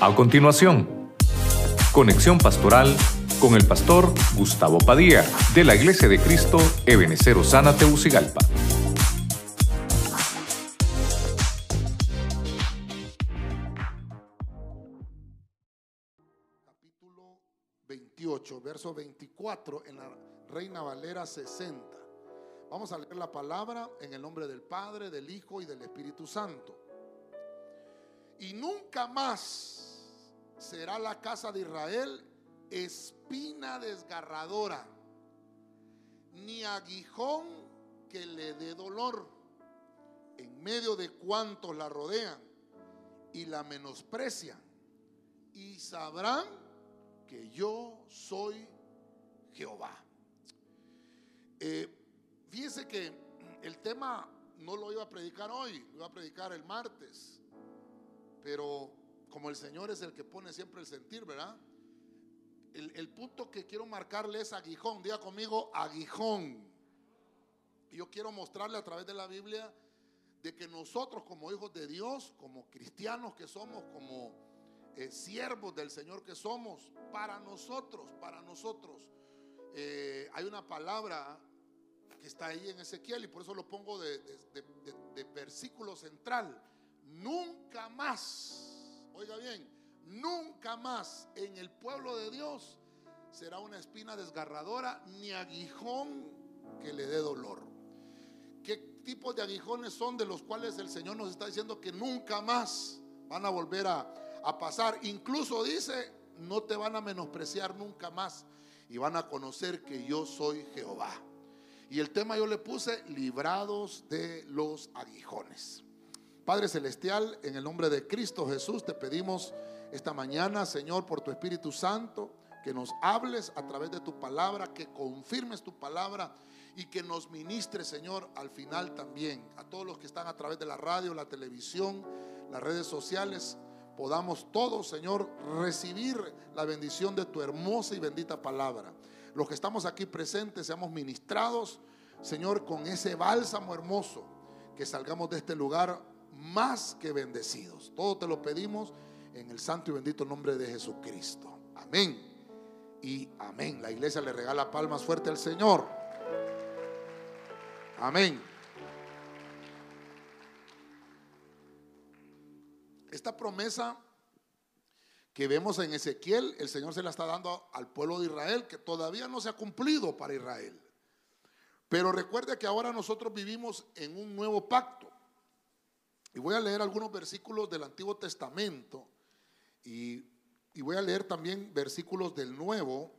A continuación, conexión pastoral con el pastor Gustavo Padilla de la Iglesia de Cristo Ebenecer Osana Teucigalpa. capítulo 28, verso 24 en la Reina Valera 60. Vamos a leer la palabra en el nombre del Padre, del Hijo y del Espíritu Santo. Y nunca más será la casa de Israel espina desgarradora, ni aguijón que le dé dolor en medio de cuantos la rodean y la menosprecian. Y sabrán que yo soy Jehová. Eh, fíjense que el tema no lo iba a predicar hoy, lo iba a predicar el martes. Pero como el Señor es el que pone siempre el sentir, ¿verdad? El, punto que quiero marcarle es aguijón. Diga conmigo, aguijón. Yo quiero mostrarle a través de la Biblia de que nosotros como hijos de Dios, como cristianos que somos, como eh, siervos del Señor que somos, para nosotros, para nosotros, eh, hay una palabra que está ahí en Ezequiel y por eso lo pongo de versículo central. Nunca más, oiga bien, nunca más en el pueblo de Dios será una espina desgarradora ni aguijón que le dé dolor. ¿Qué tipos de aguijones son de los cuales el Señor nos está diciendo que nunca más van a volver a, a pasar? Incluso dice, no te van a menospreciar nunca más y van a conocer que yo soy Jehová. Y el tema yo le puse, librados de los aguijones. Padre Celestial, en el nombre de Cristo Jesús, te pedimos esta mañana, Señor, por tu Espíritu Santo, que nos hables a través de tu palabra, que confirmes tu palabra y que nos ministres, Señor, al final también. A todos los que están a través de la radio, la televisión, las redes sociales, podamos todos, Señor, recibir la bendición de tu hermosa y bendita palabra. Los que estamos aquí presentes, seamos ministrados, Señor, con ese bálsamo hermoso, que salgamos de este lugar más que bendecidos. Todo te lo pedimos en el santo y bendito nombre de Jesucristo. Amén. Y amén. La iglesia le regala palmas fuerte al Señor. Amén. Esta promesa que vemos en Ezequiel, el Señor se la está dando al pueblo de Israel, que todavía no se ha cumplido para Israel. Pero recuerde que ahora nosotros vivimos en un nuevo pacto. Y voy a leer algunos versículos del Antiguo Testamento y, voy a leer también versículos del Nuevo.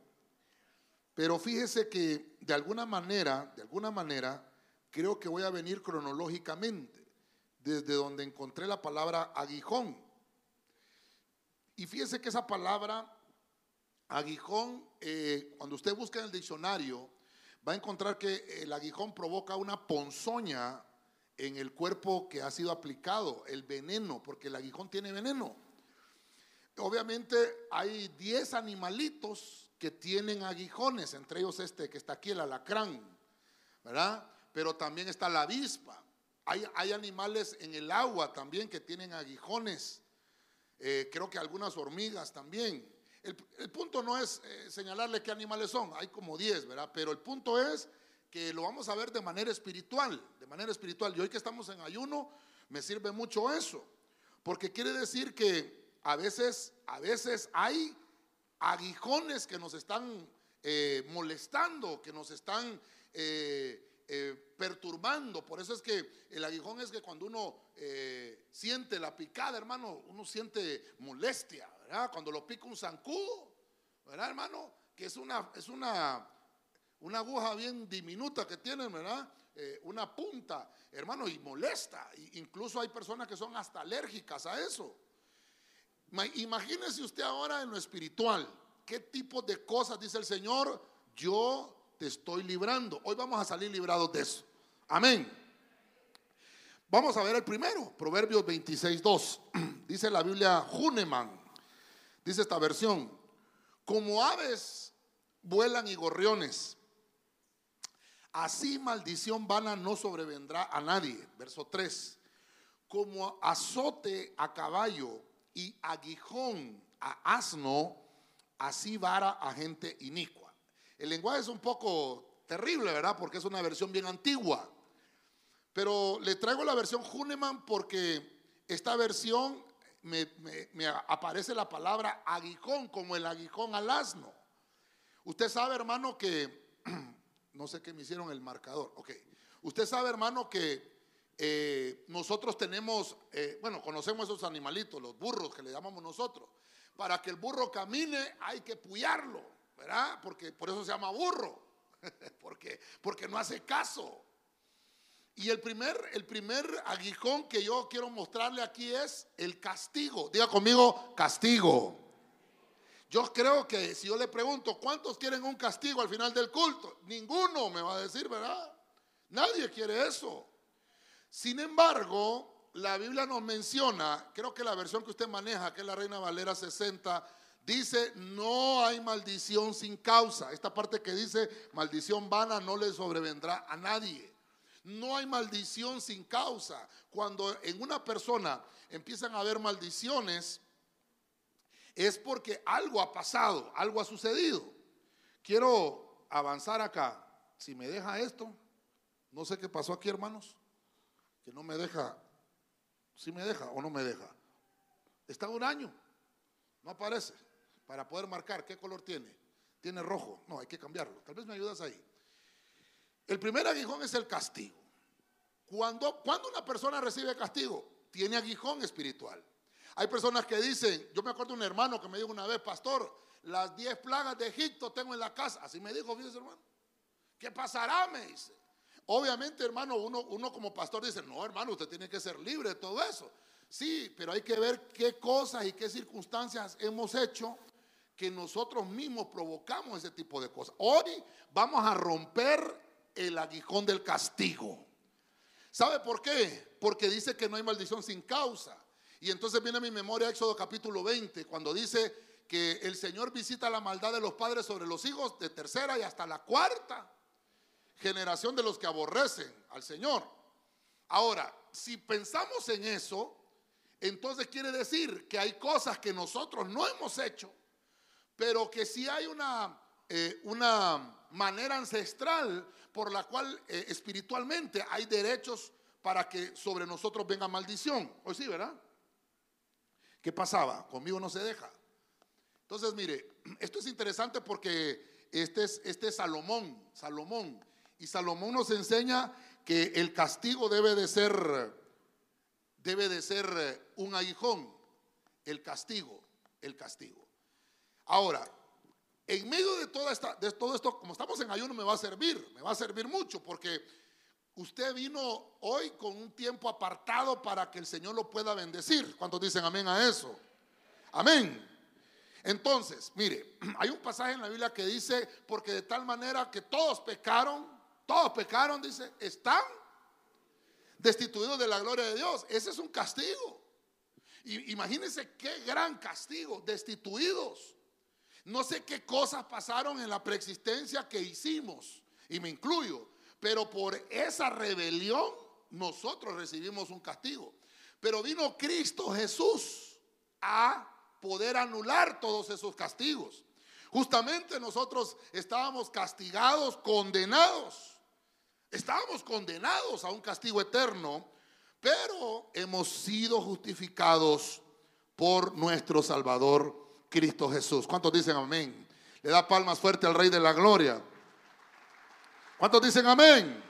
Pero fíjese que de alguna manera, de alguna manera, creo que voy a venir cronológicamente, desde donde encontré la palabra aguijón. Y fíjese que esa palabra aguijón, eh, cuando usted busca en el diccionario, va a encontrar que el aguijón provoca una ponzoña en el cuerpo que ha sido aplicado, el veneno, porque el aguijón tiene veneno. Obviamente hay 10 animalitos que tienen aguijones, entre ellos este que está aquí, el alacrán, ¿verdad? Pero también está la avispa. Hay, hay animales en el agua también que tienen aguijones. Eh, creo que algunas hormigas también. El, punto no es eh, señalarle qué animales son, hay como 10, ¿verdad? Pero el punto es que lo vamos a ver de manera espiritual, de manera espiritual. Y hoy que estamos en ayuno, me sirve mucho eso, porque quiere decir que a veces, a veces hay aguijones que nos están eh, molestando, que nos están eh, eh, perturbando. Por eso es que el aguijón es que cuando uno siente la picada, hermano, uno siente molestia, ¿verdad? Cuando lo pica un zancudo, ¿verdad, hermano? Que es una, es una, una aguja bien diminuta que tiene, ¿verdad? Eh, una punta, hermano, y molesta. Y incluso hay personas que son hasta alérgicas a eso. Ma- Imagínese usted ahora en lo espiritual, qué tipo de cosas dice el Señor, yo te estoy librando. Hoy vamos a salir librados de eso. Amén. Vamos a ver el primero, Proverbios 26, 2. Dice la Biblia Huneman, dice esta versión, como aves vuelan y gorriones, así maldición vana no sobrevendrá a nadie. Verso 3. Como azote a caballo y aguijón a asno, así vara a gente inicua. El lenguaje es un poco terrible, ¿verdad? Porque es una versión bien antigua. Pero le traigo la versión Huneman porque esta versión me, aparece la palabra aguijón, como el aguijón al asno. Usted sabe, hermano, que, no sé qué me hicieron el marcador, ok. Usted sabe, hermano, que eh, nosotros tenemos, eh, bueno, conocemos esos animalitos, los burros que le llamamos nosotros. Para que el burro camine hay que puyarlo, ¿verdad? Porque por eso se llama burro, porque, porque no hace caso. Y el primer, el primer aguijón que yo quiero mostrarle aquí es el castigo. Diga conmigo, castigo. Yo creo que si yo le pregunto, ¿cuántos quieren un castigo al final del culto? Ninguno me va a decir, ¿verdad? Nadie quiere eso. Sin embargo, la Biblia nos menciona, creo que la versión que usted maneja, que es la Reina Valera 60, dice, no hay maldición sin causa. Esta parte que dice, maldición vana no le sobrevendrá a nadie. No hay maldición sin causa. Cuando en una persona empiezan a haber maldiciones, es porque algo ha pasado, algo ha sucedido. Quiero avanzar acá. Si me deja esto, no sé qué pasó aquí, hermanos, que no me deja, si me deja o no me deja. Está un año, no aparece, para poder marcar qué color tiene. Tiene rojo, no, hay que cambiarlo. Tal vez me ayudas ahí. El primer aguijón es el castigo. Cuando, cuando una persona recibe castigo, tiene aguijón espiritual. Hay personas que dicen, yo me acuerdo de un hermano que me dijo una vez, pastor, las 10 plagas de Egipto tengo en la casa. Así me dijo, fíjese hermano. ¿Qué pasará? Me dice. Obviamente, hermano, uno, uno como pastor dice, no, hermano, usted tiene que ser libre de todo eso. Sí, pero hay que ver qué cosas y qué circunstancias hemos hecho que nosotros mismos provocamos ese tipo de cosas. Hoy vamos a romper el aguijón del castigo. ¿Sabe por qué? Porque dice que no hay maldición sin causa. Y entonces viene mi memoria Éxodo capítulo 20, cuando dice que el Señor visita la maldad de los padres sobre los hijos de tercera y hasta la cuarta generación de los que aborrecen al Señor. Ahora, si pensamos en eso, entonces quiere decir que hay cosas que nosotros no hemos hecho, pero que sí hay una, eh, una manera ancestral por la cual eh, espiritualmente hay derechos para que sobre nosotros venga maldición. Hoy sí, ¿verdad? ¿Qué pasaba? Conmigo no se deja. Entonces, mire, esto es interesante porque este es, este es Salomón, Salomón. Y Salomón nos enseña que el castigo debe de ser, debe de ser eh, un aguijón. El castigo, el castigo. Ahora, en medio de, toda esta, de todo esto, como estamos en ayuno, me va a servir, me va a servir mucho, porque usted vino hoy con un tiempo apartado para que el Señor lo pueda bendecir. ¿Cuántos dicen amén a eso? Amén. Entonces, mire, hay un pasaje en la Biblia que dice, porque de tal manera que todos pecaron, todos pecaron, dice, están destituidos de la gloria de Dios. Ese es un castigo. imagínense qué gran castigo, destituidos. No sé qué cosas pasaron en la preexistencia que hicimos, y me incluyo, pero por esa rebelión nosotros recibimos un castigo. Pero vino Cristo Jesús a poder anular todos esos castigos. Justamente nosotros estábamos castigados, condenados. Estábamos condenados a un castigo eterno, pero hemos sido justificados por nuestro Salvador Cristo Jesús. ¿Cuántos dicen amén? Le da palmas fuerte al Rey de la Gloria. ¿Cuántos dicen amén?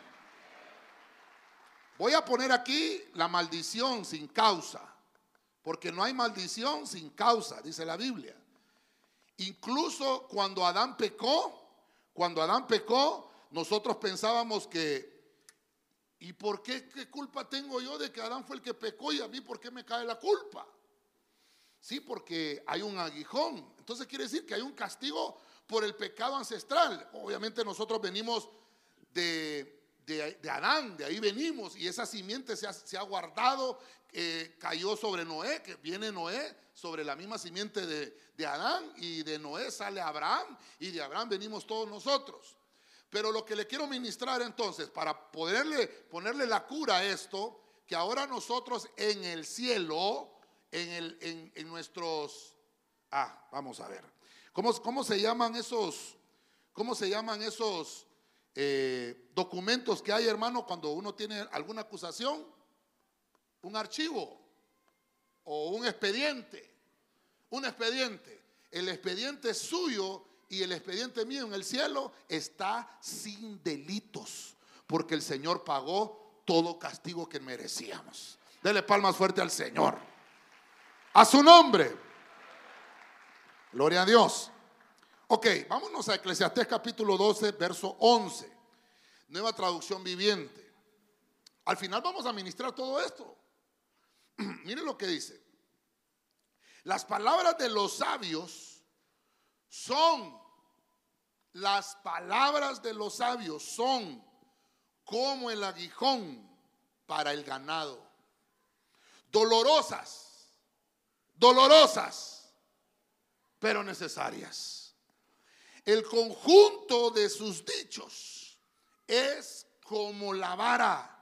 Voy a poner aquí la maldición sin causa, porque no hay maldición sin causa, dice la Biblia. Incluso cuando Adán pecó, cuando Adán pecó, nosotros pensábamos que, ¿y por qué qué culpa tengo yo de que Adán fue el que pecó y a mí por qué me cae la culpa? Sí, porque hay un aguijón. Entonces quiere decir que hay un castigo por el pecado ancestral. Obviamente nosotros venimos de, de, Adán, de ahí venimos, y esa simiente se ha, guardado, eh, cayó sobre Noé, que viene Noé sobre la misma simiente de, de Adán, y de Noé sale Abraham, y de Abraham venimos todos nosotros. Pero lo que le quiero ministrar entonces, para poderle ponerle la cura a esto, que ahora nosotros en el cielo, en, el, en, nuestros... Ah, vamos a ver. ¿Cómo, cómo se llaman esos, cómo se llaman esos eh, documentos que hay, hermano, cuando uno tiene alguna acusación? Un archivo o un expediente. Un expediente. El expediente suyo y el expediente mío en el cielo está sin delitos, porque el Señor pagó todo castigo que merecíamos. Dele palmas fuerte al Señor. A su nombre. Gloria a Dios. Ok, vámonos a Eclesiastés capítulo 12, verso 11. Nueva traducción viviente. Al final vamos a ministrar todo esto. Mire lo que dice. Las palabras de los sabios son, las palabras de los sabios son como el aguijón para el ganado dolorosas, dolorosas, pero necesarias. El conjunto de sus dichos es como la vara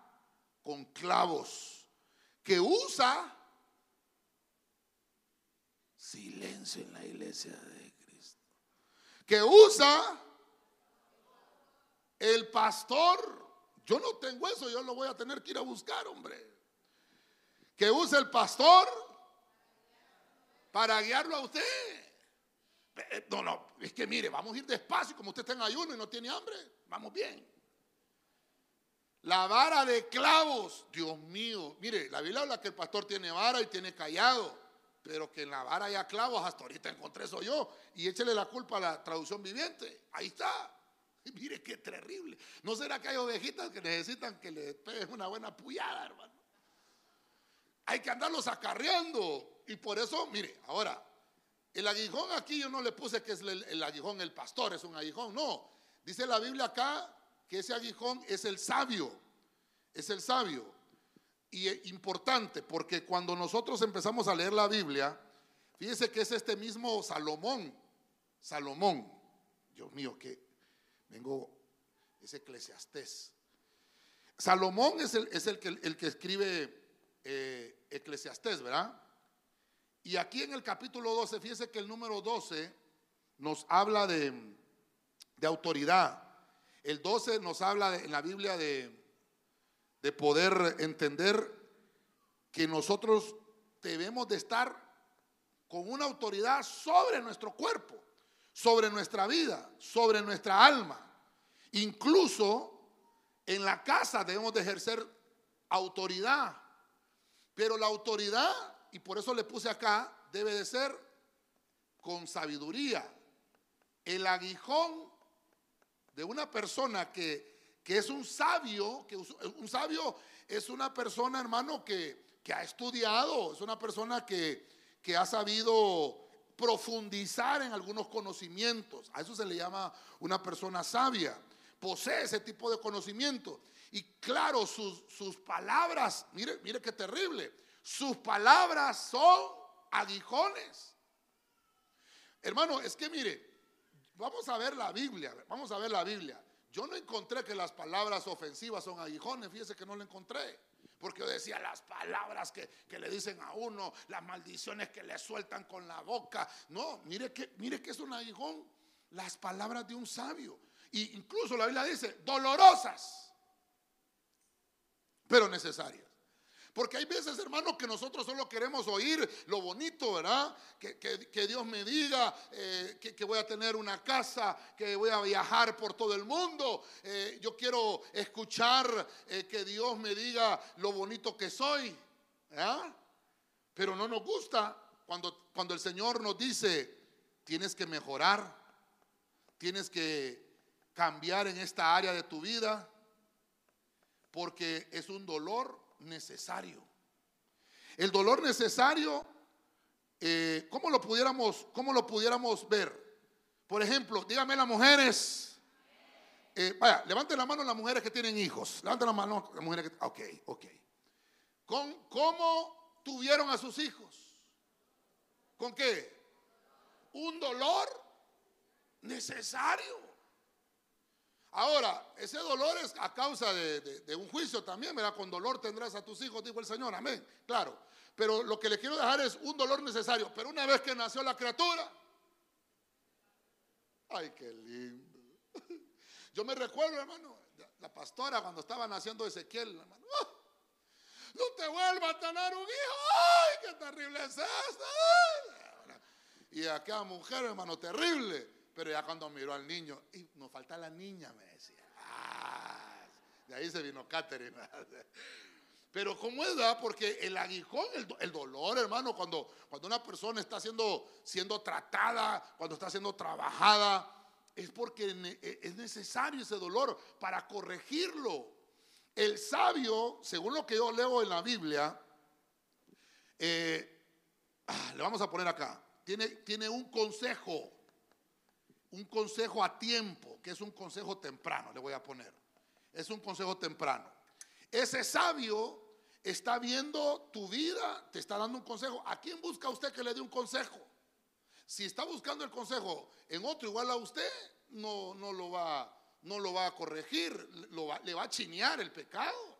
con clavos que usa silencio en la iglesia de Cristo. Que usa el pastor. Yo no tengo eso, yo lo voy a tener que ir a buscar, hombre que usa el pastor para guiarlo a usted. Eh, no, no, es que mire, vamos a ir despacio, como usted está en ayuno y no tiene hambre, vamos bien. La vara de clavos, Dios mío, mire, la Biblia habla que el pastor tiene vara y tiene callado, pero que en la vara haya clavos, hasta ahorita encontré eso yo, y échele la culpa a la traducción viviente, ahí está. Mire qué terrible. ¿No será que hay ovejitas que necesitan que le peguen una buena puyada, hermano? hay que andarlos acarreando. Y por eso, mire, ahora, el aguijón aquí yo no le puse que es el, aguijón, el pastor es un aguijón, no. Dice la Biblia acá que ese aguijón es el sabio, es el sabio. Y es importante porque cuando nosotros empezamos a leer la Biblia, fíjese que es este mismo Salomón, Salomón, Dios mío, que vengo, es eclesiastés. Salomón es el, es el, que, el que escribe eh, Eclesiastés, ¿verdad? Y aquí en el capítulo 12, fíjese que el número 12 nos habla de, de autoridad. El 12 nos habla en la Biblia de, de poder entender que nosotros debemos de estar con una autoridad sobre nuestro cuerpo, sobre nuestra vida, sobre nuestra alma. Incluso en la casa debemos de ejercer autoridad pero la autoridad, y por eso le puse acá, debe de ser con sabiduría. El aguijón de una persona que, es un sabio, que un sabio es una persona, hermano, que, ha estudiado, es una persona que, que ha sabido profundizar en algunos conocimientos. A eso se le llama una persona sabia. Posee ese tipo de conocimiento. Y claro, sus, sus palabras, mire, mire qué terrible, sus palabras son aguijones. Hermano, es que mire, vamos a ver la Biblia, vamos a ver la Biblia. Yo no encontré que las palabras ofensivas son aguijones, fíjese que no lo encontré. Porque yo decía las palabras que, que, le dicen a uno, las maldiciones que le sueltan con la boca. No, mire que, mire que es un aguijón. Las palabras de un sabio. Y incluso la Biblia dice, dolorosas pero necesarias. Porque hay veces, hermanos, que nosotros solo queremos oír lo bonito, ¿verdad? Que, Dios me diga eh, que, voy a tener una casa, que voy a viajar por todo el mundo. Eh, yo quiero escuchar eh, que Dios me diga lo bonito que soy. ¿verdad? Pero no nos gusta cuando, cuando el Señor nos dice, tienes que mejorar, tienes que cambiar en esta área de tu vida porque es un dolor necesario. El dolor necesario, eh, ¿cómo, lo pudiéramos, ¿cómo lo pudiéramos ver? Por ejemplo, díganme las mujeres, eh, vaya, levanten la mano las mujeres que tienen hijos, levanten la mano las mujeres que, ok, ok. ¿Con, ¿Cómo tuvieron a sus hijos? ¿Con qué? Un dolor necesario. Ahora, ese dolor es a causa de, un juicio también, ¿verdad? Con dolor tendrás a tus hijos, dijo el Señor, amén. Claro. Pero lo que le quiero dejar es un dolor necesario. Pero una vez que nació la criatura, ay, qué lindo. Yo me recuerdo, hermano, la pastora cuando estaba naciendo Ezequiel, hermano. ¡ah! no te vuelvas a tener un hijo. ¡Ay, qué terrible es esto! Y aquella mujer, hermano, terrible. Pero ya cuando miró al niño, y nos falta la niña, me decía. Ah, de ahí se vino Catherine. Pero ¿cómo es, verdad? Porque el aguijón, el, dolor, hermano, cuando, cuando una persona está siendo, siendo tratada, cuando está siendo trabajada, es porque e, es necesario ese dolor para corregirlo. El sabio, según lo que yo leo en la Biblia, eh, ah, le vamos a poner acá, tiene, tiene un consejo un consejo a tiempo, que es un consejo temprano, le voy a poner. Es un consejo temprano. Ese sabio está viendo tu vida, te está dando un consejo. ¿A quién busca usted que le dé un consejo? Si está buscando el consejo en otro igual a usted, no, no, lo, va, no lo va a corregir, le va a chinear el pecado.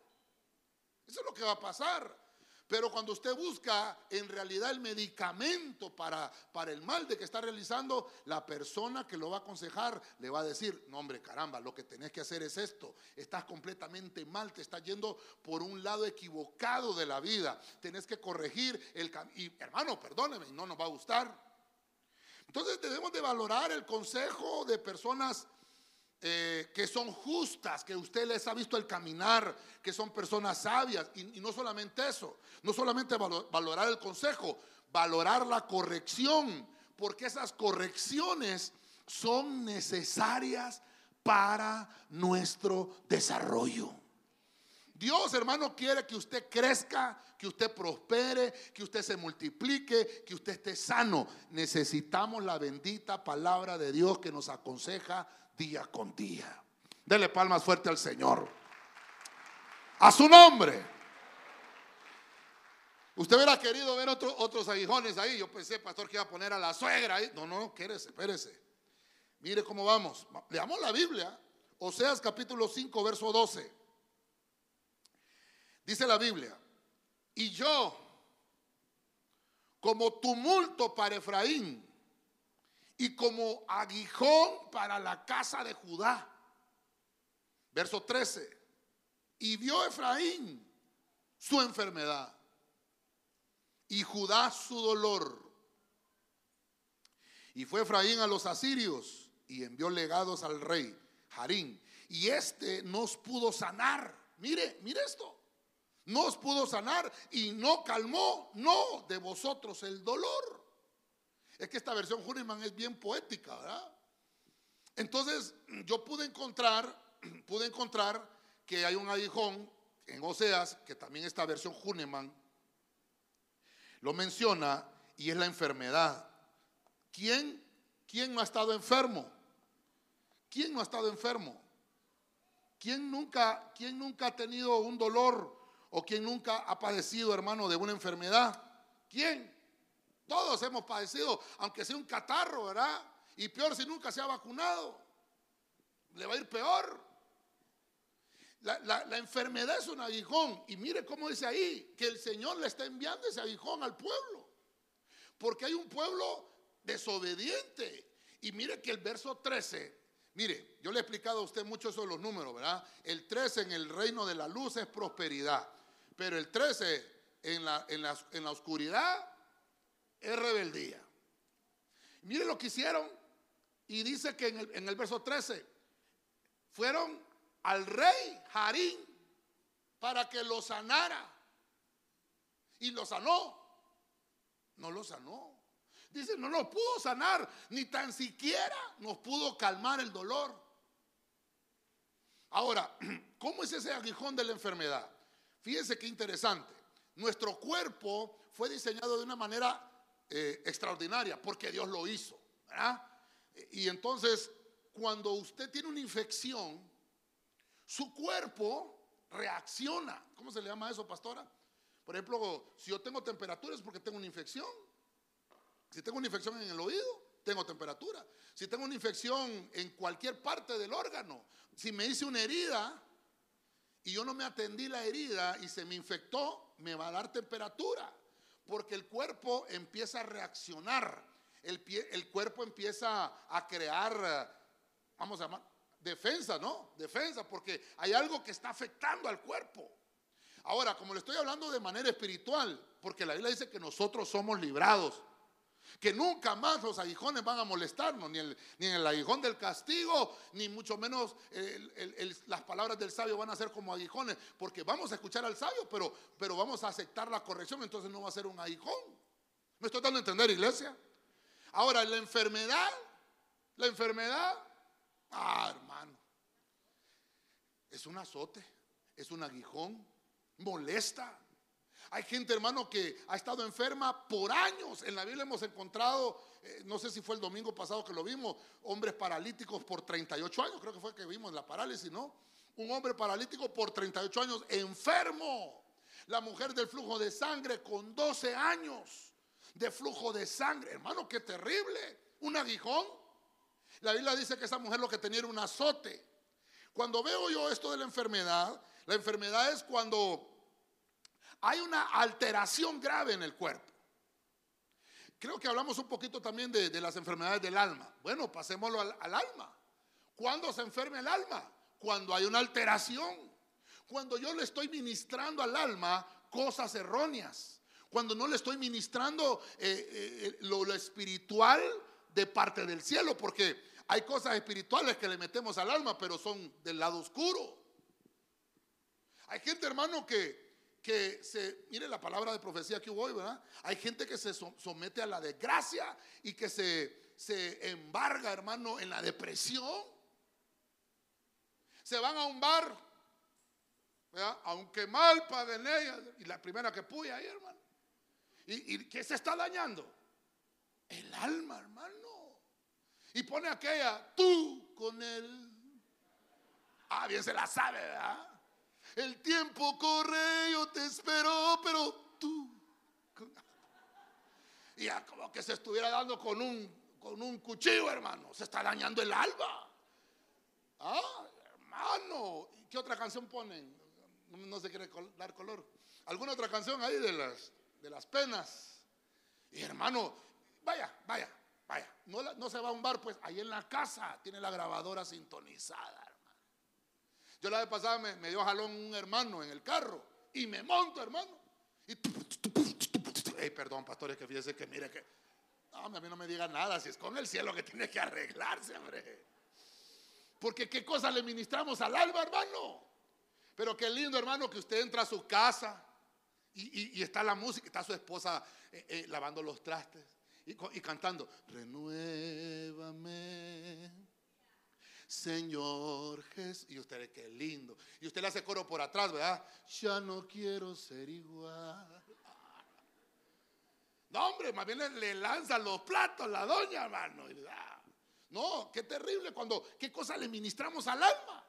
Eso es lo que va a pasar. Pero cuando usted busca en realidad el medicamento para, para el mal de que está realizando, la persona que lo va a aconsejar le va a decir, no hombre, caramba, lo que tenés que hacer es esto. Estás completamente mal, te estás yendo por un lado equivocado de la vida. Tenés que corregir el camino. Hermano, perdóneme, no nos va a gustar. Entonces debemos de valorar el consejo de personas eh, que son justas, que usted les ha visto el caminar, que son personas sabias. Y, no solamente eso, no solamente valorar el consejo, valorar la corrección, porque esas correcciones son necesarias para nuestro desarrollo. Dios, hermano, quiere que usted crezca, que usted prospere, que usted se multiplique, que usted esté sano. Necesitamos la bendita palabra de Dios que nos aconseja día con día. Dele palmas fuerte al Señor. A su nombre. Usted hubiera querido ver otros aguijones ahí. Yo pensé, pastor, que iba a poner a la suegra ahí. No, no, quédese, espérese. Mire cómo vamos. Leamos la Biblia. Oseas capítulo 5, verso 12. Dice la Biblia. Y yo, como tumulto para Efraín y como aguijón para la casa de Judá. Verso 13. Y vio Efraín su enfermedad y Judá su dolor. Y fue Efraín a los asirios y envió legados al rey Harín. Y este nos pudo sanar. Mire, mire esto. Nos pudo sanar y no calmó, no, de vosotros el dolor. Es que esta versión Huniman es bien poética, ¿verdad? Entonces, yo pude encontrar, pude encontrar que hay un aguijón en Oseas, que también esta versión Huneman lo menciona, y es la enfermedad. ¿Quién, ¿Quién no ha estado enfermo? ¿Quién no ha estado enfermo? ¿Quién nunca, ¿Quién nunca ha tenido un dolor o quién nunca ha padecido, hermano, de una enfermedad? ¿Quién? Todos hemos padecido, aunque sea un catarro, ¿verdad? Y peor si nunca se ha vacunado. Le va a ir peor. La, enfermedad es un aguijón. Y mire cómo dice ahí, que el Señor le está enviando ese aguijón al pueblo. Porque hay un pueblo desobediente. Y mire que el verso 13, mire, yo le he explicado a usted mucho sobre los números, ¿verdad? El 13 en el reino de la luz es prosperidad. Pero el 13 en la, oscuridad es rebeldía. Mire lo que hicieron. Y dice que en el, verso 13, fueron al rey Harín para que lo sanara. Y lo sanó. No lo sanó. Dice, no nos pudo sanar, ni tan siquiera nos pudo calmar el dolor. Ahora, ¿cómo es ese aguijón de la enfermedad? Fíjense qué interesante. Nuestro cuerpo fue diseñado de una manera eh, extraordinaria, porque Dios lo hizo. Y entonces, cuando usted tiene una infección, su cuerpo reacciona. ¿Cómo se le llama eso, pastora? Por ejemplo, si yo tengo temperatura es porque tengo una infección. Si tengo una infección en el oído, tengo temperatura. Si tengo una infección en cualquier parte del órgano, si me hice una herida y yo no me atendí la herida y se me infectó, me va a dar temperatura. Porque el cuerpo empieza a reaccionar. El, el cuerpo empieza a crear, vamos a llamar, defensa, ¿no? Defensa, porque hay algo que está afectando al cuerpo. Ahora, como le estoy hablando de manera espiritual, porque la Biblia dice que nosotros somos librados, que nunca más los aguijones van a molestarnos, ni, el, ni el aguijón del castigo, ni mucho menos las palabras del sabio van a ser como aguijones, porque vamos a escuchar al sabio, pero, pero vamos a aceptar la corrección, entonces no va a ser un aguijón. ¿Me estoy dando a entender, iglesia? Ahora, la enfermedad, la enfermedad, ah, hermano, es un azote, es un aguijón, molesta. Hay gente, hermano, que ha estado enferma por años. En la Biblia hemos encontrado, eh, no sé si fue el domingo pasado que lo vimos, hombres paralíticos por 38 años, creo que fue que vimos la parálisis, ¿no? Un hombre paralítico por 38 años, enfermo. La mujer del flujo de sangre con 12 años de flujo de sangre. Hermano, qué terrible. Un aguijón. La Biblia dice que esa mujer lo que tenía era un azote. Cuando veo yo esto de la enfermedad, la enfermedad es cuando hay una alteración grave en el cuerpo. Creo que hablamos un poquito también de, las enfermedades del alma. Bueno, pasémoslo al, al alma. ¿Cuándo se enferma el alma? Cuando hay una alteración. Cuando yo le estoy ministrando al alma cosas erróneas. Cuando no le estoy ministrando eh, eh, lo, lo espiritual de parte del cielo. Porque hay cosas espirituales que le metemos al alma, pero son del lado oscuro. Hay gente, hermano, que que se, mire la palabra de profecía que hubo hoy, ¿verdad? Hay gente que se somete a la desgracia y que se, se embarga, hermano, en la depresión. Se van a un bar, aunque mal paguen ellas, y la primera que puya ahí, hermano. ¿Y, ¿Y qué se está dañando? El alma, hermano. Y pone aquella, tú con él. Ah, bien se la sabe, ¿verdad? El tiempo corre, yo te espero, pero tú. Y ya como que se estuviera dando con un, con un cuchillo, hermano. Se está dañando el alba. Ah, hermano. ¿Y qué otra canción ponen? No, se quiere dar color. ¿Alguna otra canción ahí de las, de las penas? Y hermano, vaya, vaya, vaya. No, no se va a un bar, pues ahí en la casa tiene la grabadora sintonizada. Yo la vez pasada me, dio jalón un hermano en el carro y me monto, hermano. Y hey, perdón, pastores, que fíjese que mire que. No, a mí no me diga nada, si es con el cielo que tiene que arreglarse, hombre. Porque qué cosa le ministramos al alma, hermano. Pero qué lindo, hermano, que usted entra a su casa y, está la música, está su esposa eh, eh, lavando los trastes y, y cantando, renuévame Señor Jesús. Y usted, qué lindo. Y usted le hace coro por atrás, ¿verdad? Ya no quiero ser igual. No, hombre, más bien le, lanza los platos la doña, hermano. No, qué terrible cuando, qué cosa le ministramos al alma.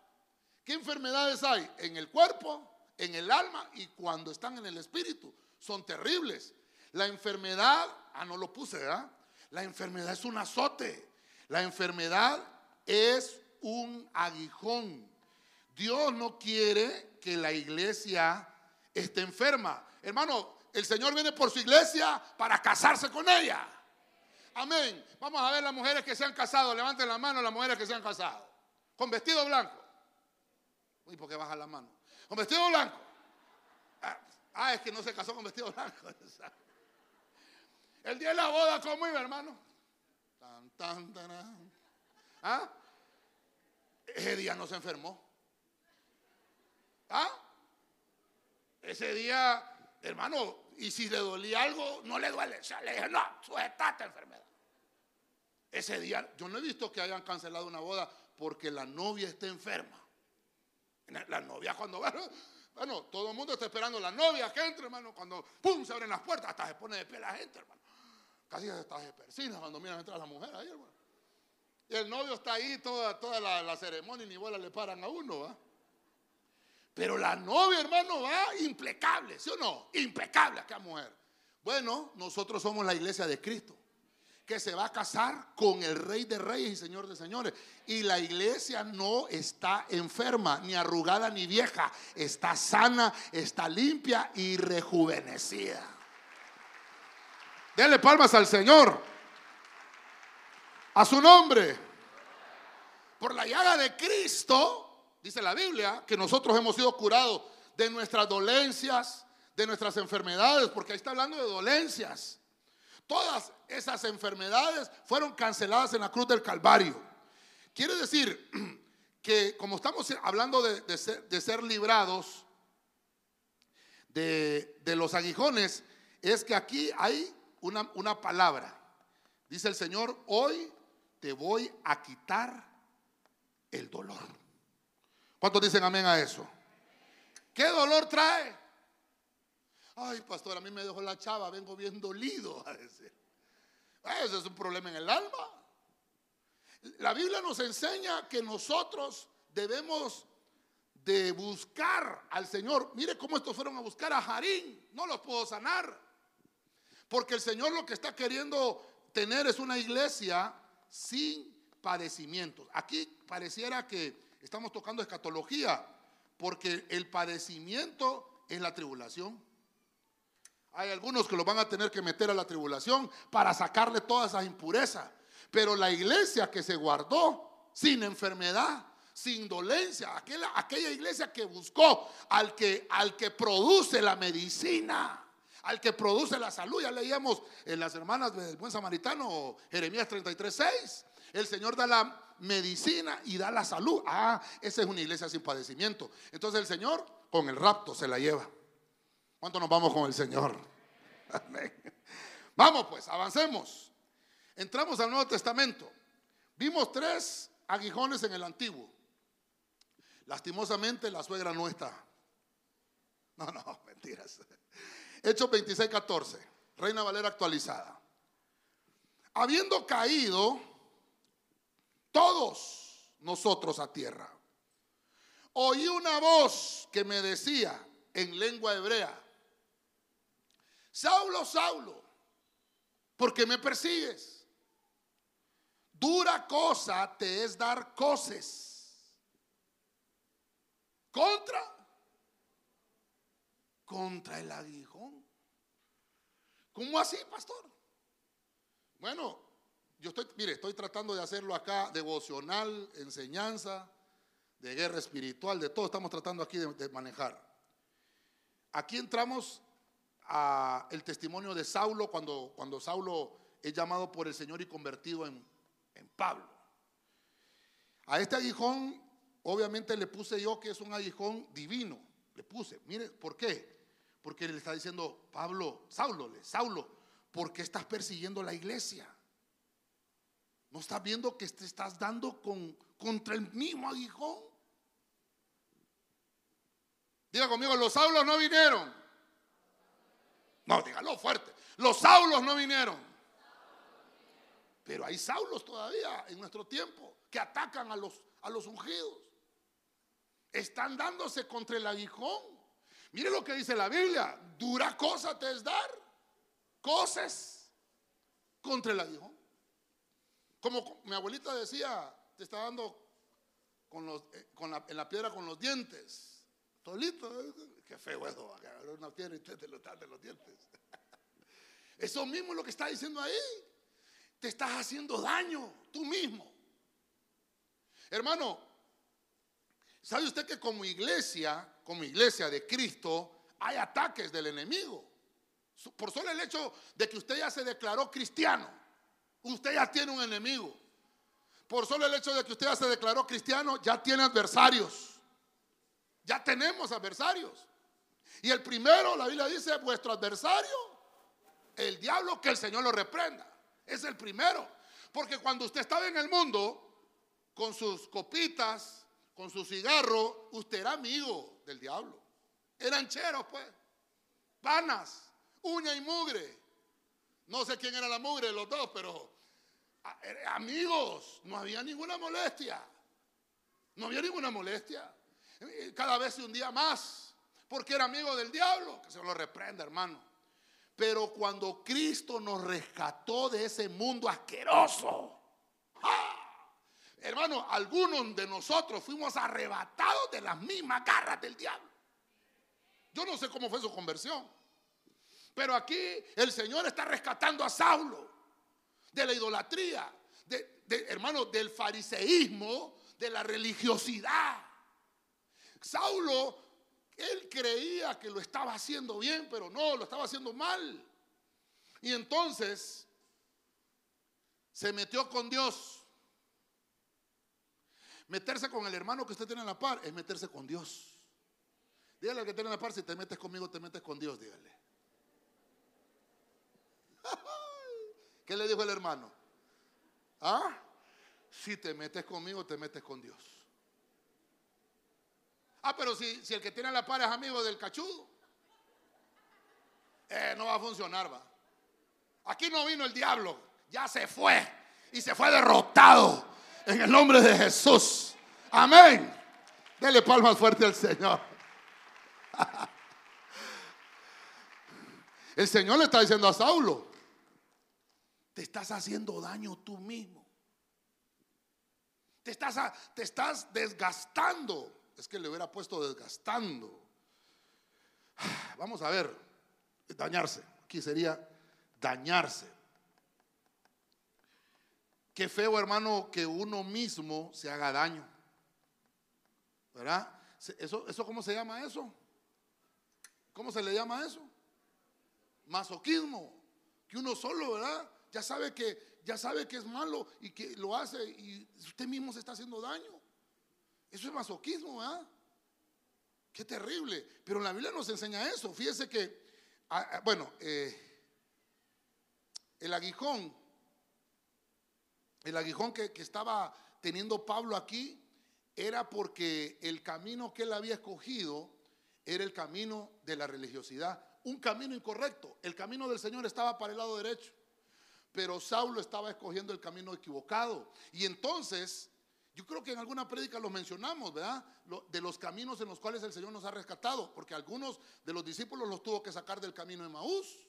¿Qué enfermedades hay en el cuerpo, en el alma y cuando están en el espíritu? Son terribles. La enfermedad, ah, no lo puse, ¿verdad? La enfermedad es un azote. La enfermedad es un aguijón. Dios no quiere que la iglesia esté enferma. Hermano, el Señor viene por su iglesia para casarse con ella. Amén. Vamos a ver las mujeres que se han casado. Levanten la mano las mujeres que se han casado. Con vestido blanco. Uy, ¿por qué baja la mano? Con vestido blanco. Ah, ah es que no se casó con vestido blanco. El día de la boda, ¿cómo iba, hermano? Tan, tan, tan, ¿Ah? Ese día no se enfermó. ¿Ah? Ese día, hermano, y si le dolía algo, no le duele. O sea, le dije, no, sujetate enfermedad. Ese día, yo no he visto que hayan cancelado una boda porque la novia esté enferma. La novia cuando, bueno, bueno, todo el mundo está esperando la novia que entre, hermano. Cuando, pum, se abren las puertas, hasta se pone de pie la gente, hermano. Casi se está persina cuando miran entrar a la mujer ahí, hermano. El novio está ahí toda, toda la, ceremonia y ni bola le paran a uno, ¿va? Pero la novia, hermano, va impecable, ¿sí o no? Impecable aquella mujer. Bueno, nosotros somos la iglesia de Cristo. que se va a casar con el rey de reyes y señor de señores. Y la iglesia no está enferma, ni arrugada, ni vieja. Está sana, está limpia y rejuvenecida. Denle palmas al Señor. A su nombre. Por la llaga de Cristo, dice la Biblia, que nosotros hemos sido curados de nuestras dolencias, de nuestras enfermedades, porque ahí está hablando de dolencias. Todas esas enfermedades fueron canceladas en la cruz del Calvario. Quiere decir que como estamos hablando de, ser, librados de, los aguijones, es que aquí hay una, una palabra. Dice el Señor, hoy te voy a quitar el dolor. ¿Cuántos dicen amén a eso? ¿Qué dolor trae? Ay, pastor, a mí me dejó la chava, vengo bien dolido a decir. Ese es un problema en el alma. La Biblia nos enseña que nosotros debemos de buscar al Señor. Mire cómo estos fueron a buscar a Jarín. No los puedo sanar. Porque el Señor lo que está queriendo tener es una iglesia sin padecimientos. Aquí pareciera que estamos tocando escatología, porque el padecimiento es la tribulación. Hay algunos que lo van a tener que meter a la tribulación para sacarle todas esas impurezas. Pero la iglesia que se guardó sin enfermedad, sin dolencia, aquella, aquella iglesia que buscó al que, al que produce la medicina, al que produce la salud. Ya leíamos en las hermanas del buen samaritano, Jeremías 33, 6. El Señor da la medicina y da la salud. Ah, esa es una iglesia sin padecimiento. Entonces el Señor con el rapto se la lleva. ¿Cuánto nos vamos con el Señor? Amén. Vamos pues, avancemos. Entramos al Nuevo Testamento. Vimos tres aguijones en el Antiguo. Lastimosamente la suegra no está. No, no, mentiras. Hechos 26, 14. Reina Valera actualizada. Habiendo caído todos nosotros a tierra, oí una voz que me decía en lengua hebrea, Saulo, Saulo, ¿por qué me persigues? Dura cosa te es dar coces. Contra. Contra el aguijón. ¿Cómo así, pastor? Bueno, yo estoy, mire, estoy tratando de hacerlo acá, devocional, enseñanza, de guerra espiritual, de todo estamos tratando aquí de, manejar. Aquí entramos el testimonio de Saulo cuando, cuando Saulo es llamado por el Señor y convertido en, en Pablo. A este aguijón, obviamente le puse yo que es un aguijón divino. Le puse, mire, ¿por qué? Porque le está diciendo, Pablo, Saulo, Saulo, ¿por qué estás persiguiendo la iglesia? ¿No estás viendo que te estás dando con, contra el mismo aguijón? Diga conmigo, los Saulos no vinieron no, dígalo fuerte. Los Saulos no vinieron. Pero hay Saulos todavía en nuestro tiempo que atacan a los, a los ungidos. Están dándose contra el aguijón. Mire lo que dice la Biblia. Dura cosa te es dar cosas contra el aguijón. Como mi abuelita decía, te está dando eh, en la piedra con los dientes. Tolito, eh, qué feo eso, una piedra y lo de los dientes. Eso mismo es lo que está diciendo ahí. Te estás haciendo daño tú mismo. Hermano, ¿sabe usted que como iglesia, como iglesia de Cristo, hay ataques del enemigo? Por solo el hecho de que usted ya se declaró cristiano, usted ya tiene un enemigo. Por solo el hecho de que usted ya se declaró cristiano, ya tiene adversarios. Ya tenemos adversarios. Y el primero, la Biblia dice, vuestro adversario el diablo que el Señor lo reprenda. Es el primero. Porque cuando usted estaba en el mundo, con sus copitas, con su cigarro, usted era amigo del diablo. Eran cheros, pues. Panas, uña y mugre. No sé quién era la mugre los dos, pero eh, amigos, no había ninguna molestia. No había ninguna molestia. Cada vez un día más, porque era amigo del diablo, que se lo reprenda, hermano. Pero cuando Cristo nos rescató de ese mundo asqueroso. Hermano, algunos de nosotros fuimos arrebatados de las mismas garras del diablo. Yo no sé cómo fue su conversión. Pero aquí el Señor está rescatando a Saulo de la idolatría, de, hermano, del fariseísmo, de la religiosidad. Saulo, él creía que lo estaba haciendo bien, pero no, lo estaba haciendo mal. Y entonces se metió con Dios. Meterse con el hermano que usted tiene en la par es meterse con Dios. Dígale al que tiene en la par, si te metes conmigo, te metes con Dios, dígale. ¿Qué le dijo el hermano? ¿Ah? Si te metes conmigo, te metes con Dios. Ah, pero si, si el que tiene la par es amigo del cachudo, eh, no va a funcionar, va. Aquí no vino el diablo, ya se fue y se fue derrotado en el nombre de Jesús. Amén. Dele palmas fuerte al Señor. El Señor le está diciendo a Saulo, te estás haciendo daño tú mismo. Te estás, te estás desgastando. Es que le hubiera puesto desgastando. Vamos a ver, dañarse. Aquí sería dañarse. Qué feo, hermano, que uno mismo se haga daño. ¿Verdad? ¿Eso, eso cómo se llama eso? ¿Cómo se le llama eso? Masoquismo. Que uno solo, ¿verdad? ya sabe que ya sabe que es malo y que lo hace y usted mismo se está haciendo daño. Eso es masoquismo, ¿verdad? Qué terrible. Pero la Biblia nos enseña eso. Fíjese que, ah, ah, bueno, eh, el aguijón, el aguijón que, estaba teniendo Pablo aquí era porque el camino que él había escogido era el camino de la religiosidad, un camino incorrecto. El camino del Señor estaba para el lado derecho pero Saulo estaba escogiendo el camino equivocado. Y entonces, yo creo que en alguna prédica lo mencionamos, ¿verdad? de los caminos en los cuales el Señor nos ha rescatado, porque algunos de los discípulos los tuvo que sacar del camino de Maús.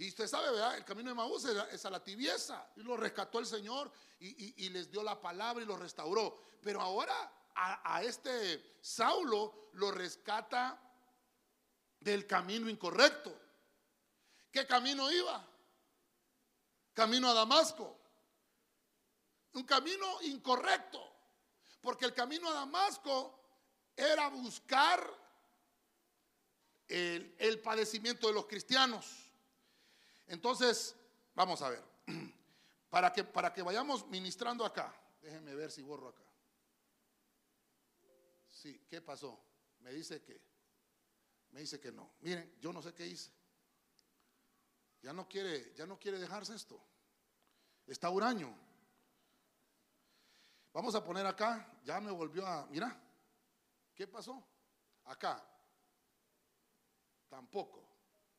Y usted sabe, ¿verdad? El camino de Maús es a la tibieza. Y lo rescató el Señor y, les dio la palabra y lo restauró. Pero ahora a, a este Saulo lo rescata del camino incorrecto. ¿Qué camino iba? camino a Damasco. Un camino incorrecto, porque el camino a Damasco era buscar el, padecimiento de los cristianos. Entonces, vamos a ver, para que, para que vayamos ministrando acá, déjenme ver si borro acá. Sí, ¿qué pasó? Me dice que, me dice que no. Miren, yo no sé qué hice. Ya no quiere, ya no quiere dejarse esto. Está huraño. Vamos a poner acá, ya me volvió a, mira, ¿qué pasó? Acá. Tampoco.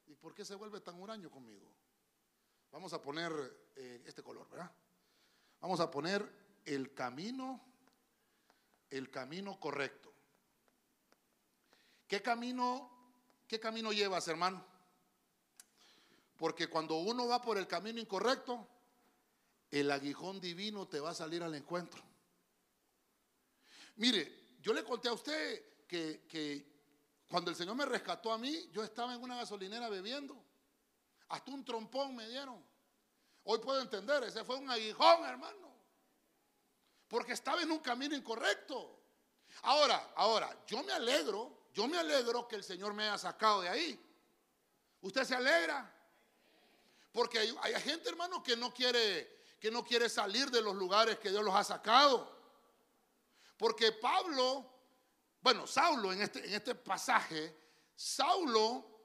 ¿Y por qué se vuelve tan huraño conmigo? Vamos a poner eh, este color, ¿verdad? Vamos a poner el camino, el camino correcto. ¿Qué camino, qué camino llevas, hermano? Porque cuando uno va por el camino incorrecto, el aguijón divino te va a salir al encuentro. Mire, yo le conté a usted que, cuando el Señor me rescató a mí, yo estaba en una gasolinera bebiendo. Hasta un trompón me dieron. Hoy puedo entender, ese fue un aguijón, hermano. Porque estaba en un camino incorrecto. Ahora, ahora, yo me alegro, yo me alegro que el Señor me haya sacado de ahí. ¿Usted se alegra? Porque hay, gente, hermano, que no quiere que no quiere salir de los lugares que Dios los ha sacado. Porque Pablo, bueno, Saulo en este, en este pasaje, Saulo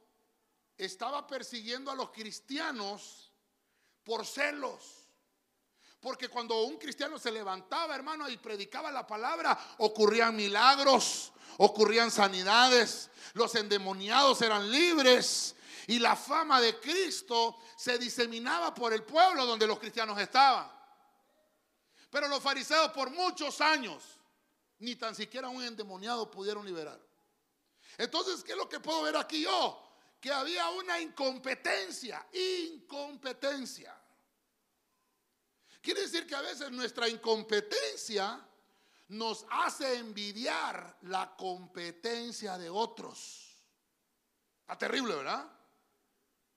estaba persiguiendo a los cristianos por celos. Porque cuando un cristiano se levantaba, hermano, y predicaba la palabra, ocurrían milagros, ocurrían sanidades, los endemoniados eran libres, y la fama de Cristo se diseminaba por el pueblo donde los cristianos estaban. Pero los fariseos por muchos años, ni tan siquiera un endemoniado pudieron liberar. Entonces, ¿qué es lo que puedo ver aquí yo? Que había una incompetencia, incompetencia. Quiere decir que a veces nuestra incompetencia nos hace envidiar la competencia de otros. Está terrible, ¿verdad?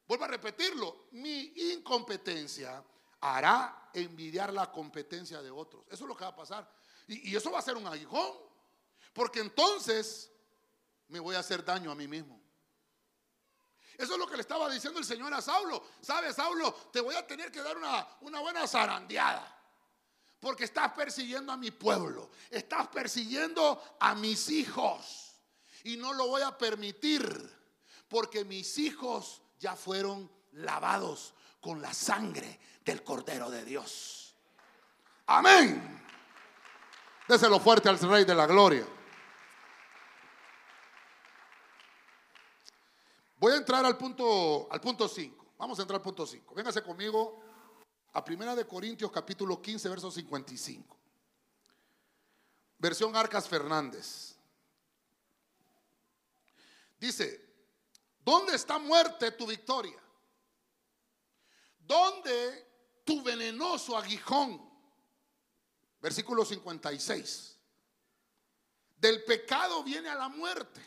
Vuelvo a repetirlo, mi incompetencia hará envidiar la competencia de otros. Eso es lo que va a pasar. Y, eso va a ser un aguijón, porque entonces me voy a hacer daño a mí mismo. Eso es lo que le estaba diciendo el Señor a Saulo. ¿Sabes, Saulo? Te voy a tener que dar una, una buena zarandeada. Porque estás persiguiendo a mi pueblo. Estás persiguiendo a mis hijos. Y no lo voy a permitir. Porque mis hijos ya fueron lavados con la sangre del Cordero de Dios. Amén. Déselo fuerte al Rey de la Gloria. Voy a entrar al punto al punto 5. Vamos a entrar al punto 5. Véngase conmigo a Primera de Corintios capítulo 15 verso 55. Versión Arcas Fernández. Dice, ¿dónde está muerte tu victoria? ¿Dónde tu venenoso aguijón? Versículo 56. Del pecado viene a la muerte.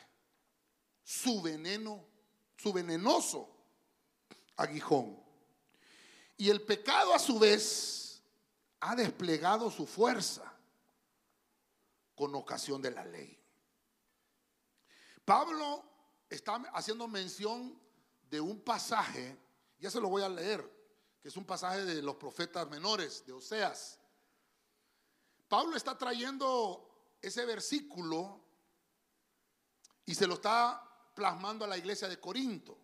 Su veneno su venenoso aguijón. Y el pecado a su vez ha desplegado su fuerza con ocasión de la ley. Pablo está haciendo mención de un pasaje, ya se lo voy a leer, que es un pasaje de los profetas menores, de Oseas. Pablo está trayendo ese versículo y se lo está plasmando a la iglesia de Corinto.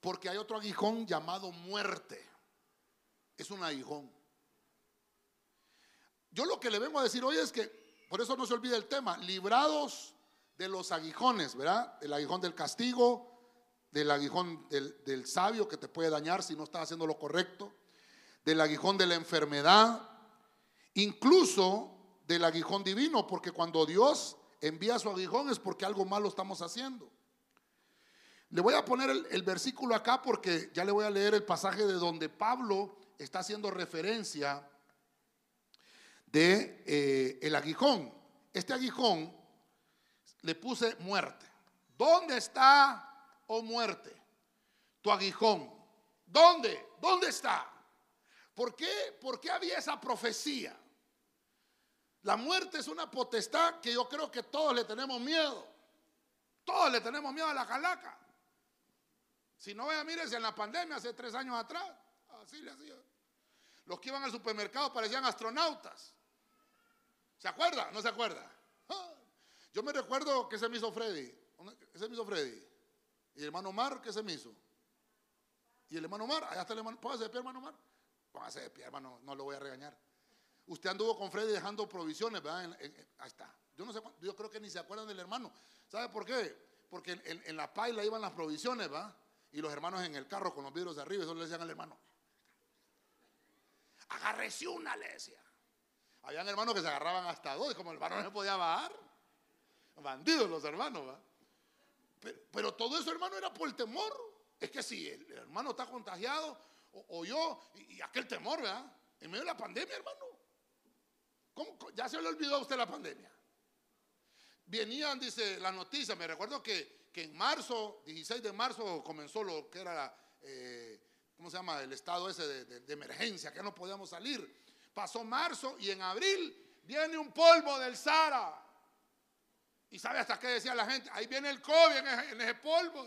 Porque hay otro aguijón llamado muerte. Es un aguijón. Yo lo que le vengo a decir hoy es que, por eso no se olvide el tema, librados de los aguijones, ¿verdad? El aguijón del castigo, del aguijón del, del sabio que te puede dañar si no estás haciendo lo correcto, del aguijón de la enfermedad, incluso del aguijón divino, porque cuando Dios envía su aguijón es porque algo malo estamos haciendo. Le voy a poner el, versículo acá porque ya le voy a leer el pasaje de donde Pablo está haciendo referencia de eh, el aguijón. Este aguijón le puse muerte. ¿Dónde está, oh muerte, tu aguijón? ¿Dónde? ¿Dónde está? ¿Por qué, ¿Por qué había esa profecía? La muerte es una potestad que yo creo que todos le tenemos miedo. Todos le tenemos miedo a la calaca. Si no vea, mírese en la pandemia hace tres años atrás. Así le hacía. Los que iban al supermercado parecían astronautas. ¿Se acuerda? ¿No se acuerda? Ah, yo me recuerdo que se me hizo Freddy. ¿Qué se me hizo Freddy? ¿Y el hermano Mar qué se me hizo? ¿Y el hermano Mar? Allá está el hermano. Póngase de pie, hermano Mar. Póngase de pie, hermano. No lo voy a regañar. Usted anduvo con Freddy dejando provisiones, ¿verdad? ahí está. Yo no sé, yo creo que ni se acuerdan del hermano. ¿Sabe por qué? Porque en, la paila iban las provisiones, ¿verdad? Y los hermanos en el carro con los vidrios de arriba, eso le decían al hermano. Agárrese una, le decía. Habían hermanos que se agarraban hasta dos, y como el hermano no se podía bajar. Bandidos los hermanos, ¿verdad? Pero, todo eso, hermano, era por el temor. Es que si el, hermano está contagiado, o, yo, y, y aquel temor, ¿verdad? En medio de la pandemia, hermano. Ya se le olvidó a usted la pandemia. Venían, dice la noticia, me recuerdo que, que en marzo, 16 de marzo, comenzó lo que era, eh, ¿cómo se llama? El estado ese de, emergencia, que no podíamos salir. Pasó marzo y en abril viene un polvo del Sara. ¿Y sabe hasta qué decía la gente? Ahí viene el COVID en ese, polvo.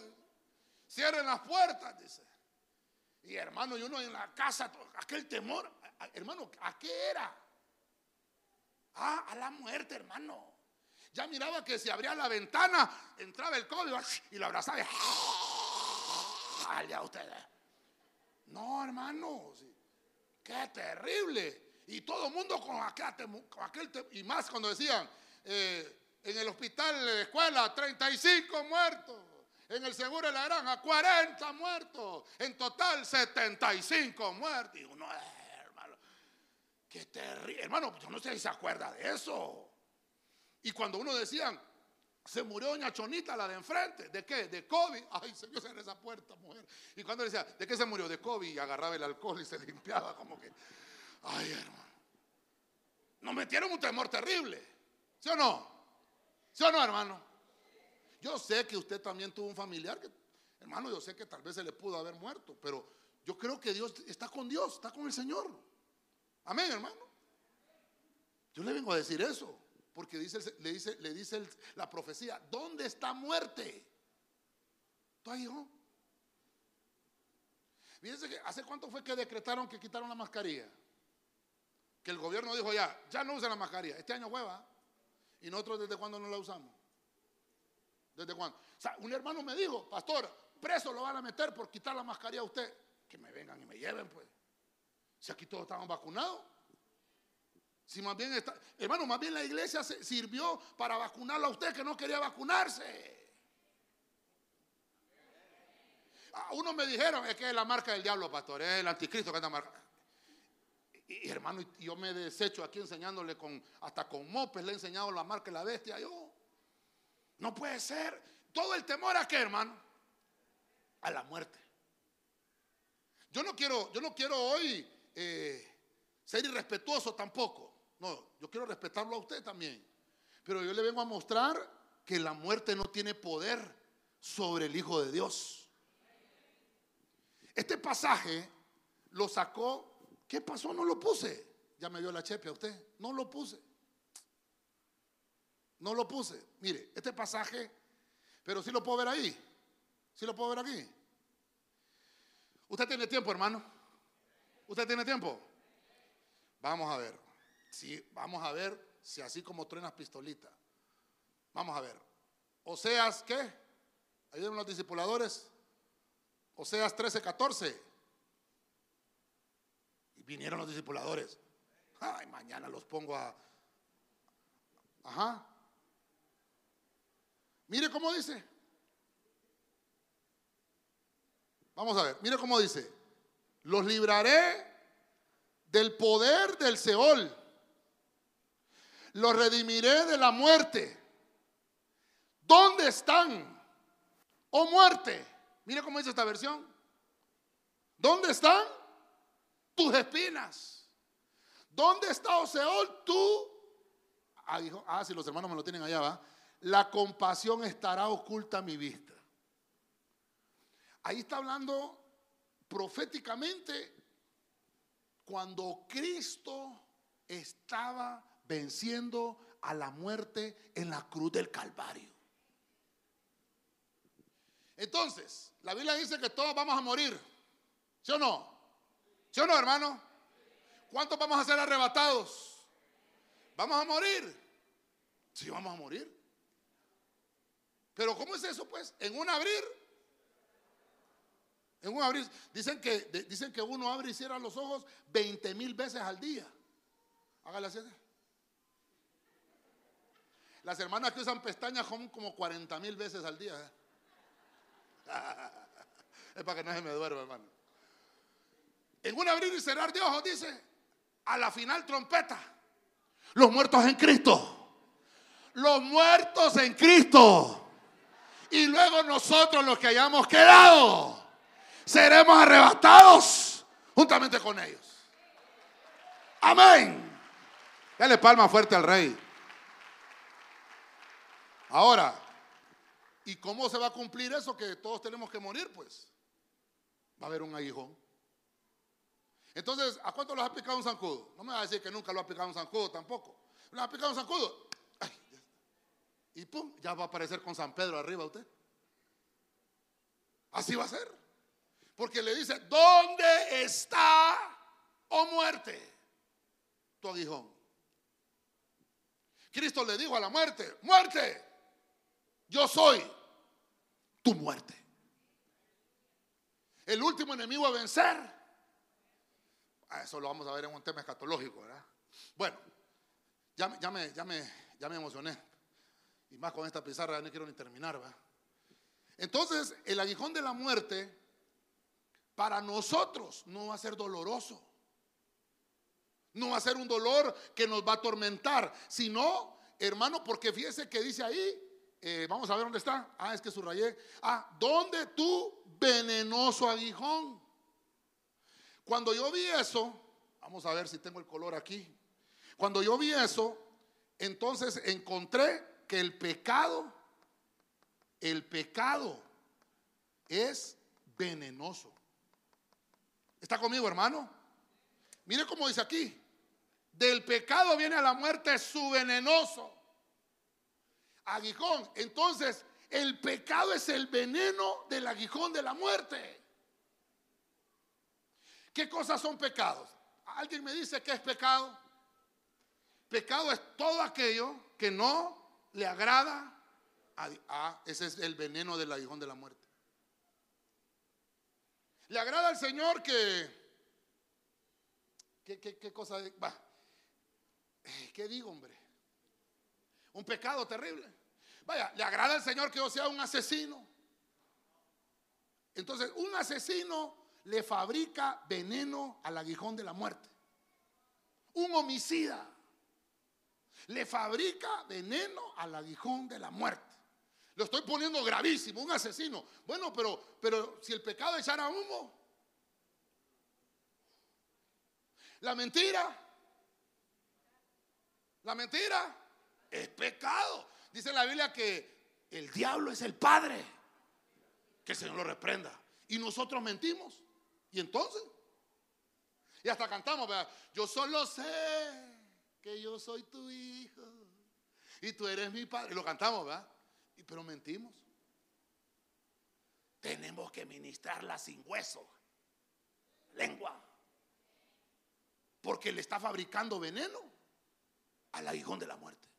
Cierren las puertas, dice. Y hermano, y uno en la casa, aquel temor, hermano, ¿a qué era? Ah, a la muerte, hermano. Ya miraba que si abría la ventana, entraba el código y lo abrazaba. Y, a ustedes. No, hermano. Qué terrible. Y todo el mundo con aquel, con y más cuando decían, eh, en el hospital de escuela, 35 muertos. En el seguro de la granja, 40 muertos. En total, 75 muertos. Y uno, eh, Qué terrible. Hermano, yo no sé si se acuerda de eso. Y cuando uno decía, Se murió doña Chonita, la de enfrente. ¿De qué? De COVID. Ay, Señor, cierra esa puerta, mujer. Y cuando decía, ¿de qué se murió? De COVID. Y agarraba el alcohol y se limpiaba como que. Ay, hermano. Nos metieron un temor terrible. ¿Sí o no? ¿Sí o no, hermano? Yo sé que usted también tuvo un familiar que, hermano, yo sé que tal vez se le pudo haber muerto, pero yo creo que Dios está con Dios, está con el Señor. Amén, hermano. Yo le vengo a decir eso, porque dice, le dice, le dice la profecía, ¿dónde está muerte? ¿Tú ahí, hijo? Fíjense que hace cuánto fue que decretaron que quitaron la mascarilla. Que el gobierno dijo ya, ya no usa la mascarilla. Este año hueva. ¿Y nosotros desde cuándo no la usamos? ¿Desde cuándo? O sea, un hermano me dijo, pastor, preso lo van a meter por quitar la mascarilla a usted. Que me vengan y me lleven, pues. Si aquí todos estaban vacunados. Si más bien está, hermano, más bien la iglesia sirvió para vacunarlo a usted que no quería vacunarse. A uno me dijeron, es que es la marca del diablo, pastor, es el anticristo que está marcado. Y, hermano, yo me desecho aquí enseñándole con, hasta con mopes le he enseñado la marca de la bestia. Yo, no puede ser. Todo el temor a qué, hermano? A la muerte. Yo no quiero, yo no quiero hoy eh, ser irrespetuoso tampoco. No, yo quiero respetarlo a usted también. Pero yo le vengo a mostrar que la muerte no tiene poder sobre el Hijo de Dios. Este pasaje lo sacó ¿Qué pasó? No lo puse. Ya me dio la chepe a usted. No lo puse. No lo puse. Mire, este pasaje, pero sí lo puedo ver ahí. Sí lo puedo ver aquí. Usted tiene tiempo, hermano. Usted tiene tiempo. Vamos a ver. Sí, vamos a ver si así como truenas pistolitas. Vamos a ver. Oseas, ¿qué? Ayúdenme los discipuladores. Oseas 13, 14 vinieron los discipuladores. Ay, mañana los pongo a... Ajá. Mire cómo dice. Vamos a ver, mire cómo dice. Los libraré del poder del Seol. Los redimiré de la muerte. ¿Dónde están? Oh muerte. Mire cómo dice esta versión. ¿Dónde están? tus espinas. ¿Dónde está? Oh tú. Ah, dijo, ah, si los hermanos me lo tienen allá, va. La compasión estará oculta a mi vista. Ahí está hablando proféticamente cuando Cristo estaba venciendo a la muerte en la cruz del Calvario. Entonces, la Biblia dice que todos vamos a morir. ¿Sí o no? ¿Sí o no, hermano? ¿Cuántos vamos a ser arrebatados? ¿Vamos a morir? Sí, vamos a morir. Pero ¿cómo es eso, pues? En un abrir. En un abrir. Dicen que, dicen que uno abre y cierra los ojos 20 mil veces al día. Hágale así. Las hermanas que usan pestañas son como 40 mil veces al día. ¿eh? es para que no se me duerma, hermano. En un abrir y cerrar de ojos dice, a la final trompeta, los muertos en Cristo. Los muertos en Cristo. Y luego nosotros los que hayamos quedado, seremos arrebatados juntamente con ellos. Amén. Dale palma fuerte al rey. Ahora, ¿y cómo se va a cumplir eso que todos tenemos que morir? Pues va a haber un aguijón. Entonces, ¿a cuánto los ha picado un zancudo? No me va a decir que nunca lo ha picado un zancudo tampoco. ¿Lo ha picado un zancudo? y pum, ya va a aparecer con San Pedro arriba usted. Así va a ser. Porque le dice, ¿dónde está, oh muerte, tu aguijón? Cristo le dijo a la muerte, muerte, yo soy tu muerte. El último enemigo a vencer eso lo vamos a ver en un tema escatológico, ¿verdad? Bueno, ya, me, ya, me, ya me emocioné. Y más con esta pizarra, ya no quiero ni terminar, ¿verdad? Entonces, el aguijón de la muerte, para nosotros, no va a ser doloroso. No va a ser un dolor que nos va a atormentar, sino, hermano, porque fíjese que dice ahí, eh, vamos a ver dónde está. Ah, es que subrayé. Ah, ¿dónde tú, venenoso aguijón? Cuando yo vi eso, vamos a ver si tengo el color aquí. Cuando yo vi eso, entonces encontré que el pecado, el pecado es venenoso. ¿Está conmigo, hermano? Mire cómo dice aquí. Del pecado viene a la muerte su venenoso. Aguijón. Entonces, el pecado es el veneno del aguijón de la muerte. ¿Qué cosas son pecados? ¿Alguien me dice qué es pecado? Pecado es todo aquello que no le agrada a, ah, ese es el veneno del aguijón de la muerte. Le agrada al Señor que ¿Qué, cosa? Va. ¿Qué digo, hombre? Un pecado terrible. Vaya, ¿le agrada al Señor que yo sea un asesino? Entonces, un asesino le fabrica veneno al aguijón de la muerte. Un homicida le fabrica veneno al aguijón de la muerte. Lo estoy poniendo gravísimo, un asesino. Bueno, pero, pero si el pecado echara humo, la mentira, la mentira es pecado. Dice la Biblia que el diablo es el padre. Que el Señor lo reprenda. Y nosotros mentimos. Y entonces, y hasta cantamos, yo solo sé que yo soy tu hijo y tú eres mi padre. Y lo cantamos, ¿verdad? Pero mentimos. Tenemos que ministrarla sin hueso, lengua, porque le está fabricando veneno al aguijón de la muerte.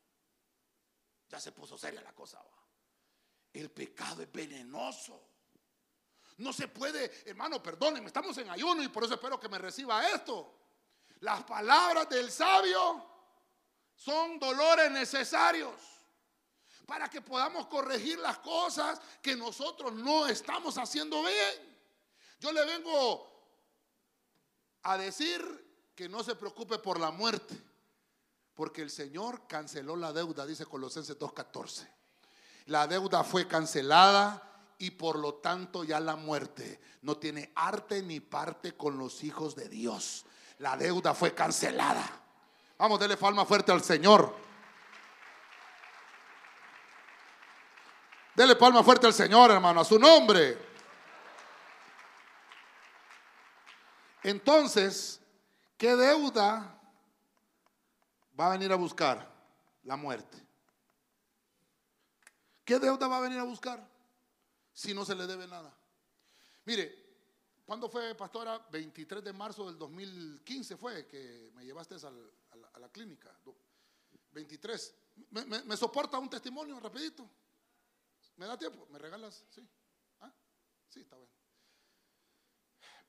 Ya se puso seria la cosa. El pecado es venenoso. No se puede, hermano, perdónenme, estamos en ayuno y por eso espero que me reciba esto. Las palabras del sabio son dolores necesarios para que podamos corregir las cosas que nosotros no estamos haciendo bien. Yo le vengo a decir que no se preocupe por la muerte, porque el Señor canceló la deuda, dice Colosenses 2.14. La deuda fue cancelada y por lo tanto ya la muerte no tiene arte ni parte con los hijos de Dios. La deuda fue cancelada. Vamos, dele palma fuerte al Señor. Dele palma fuerte al Señor, hermano, a su nombre. Entonces, ¿qué deuda va a venir a buscar? La muerte. ¿Qué deuda va a venir a buscar? si no se le debe nada. Mire, ¿cuándo fue, pastora? 23 de marzo del 2015 fue que me llevaste a, la, clínica. 23. ¿Me, soporta un testimonio rapidito? ¿Me da tiempo? ¿Me regalas? Sí. ¿Ah? Sí, está bien.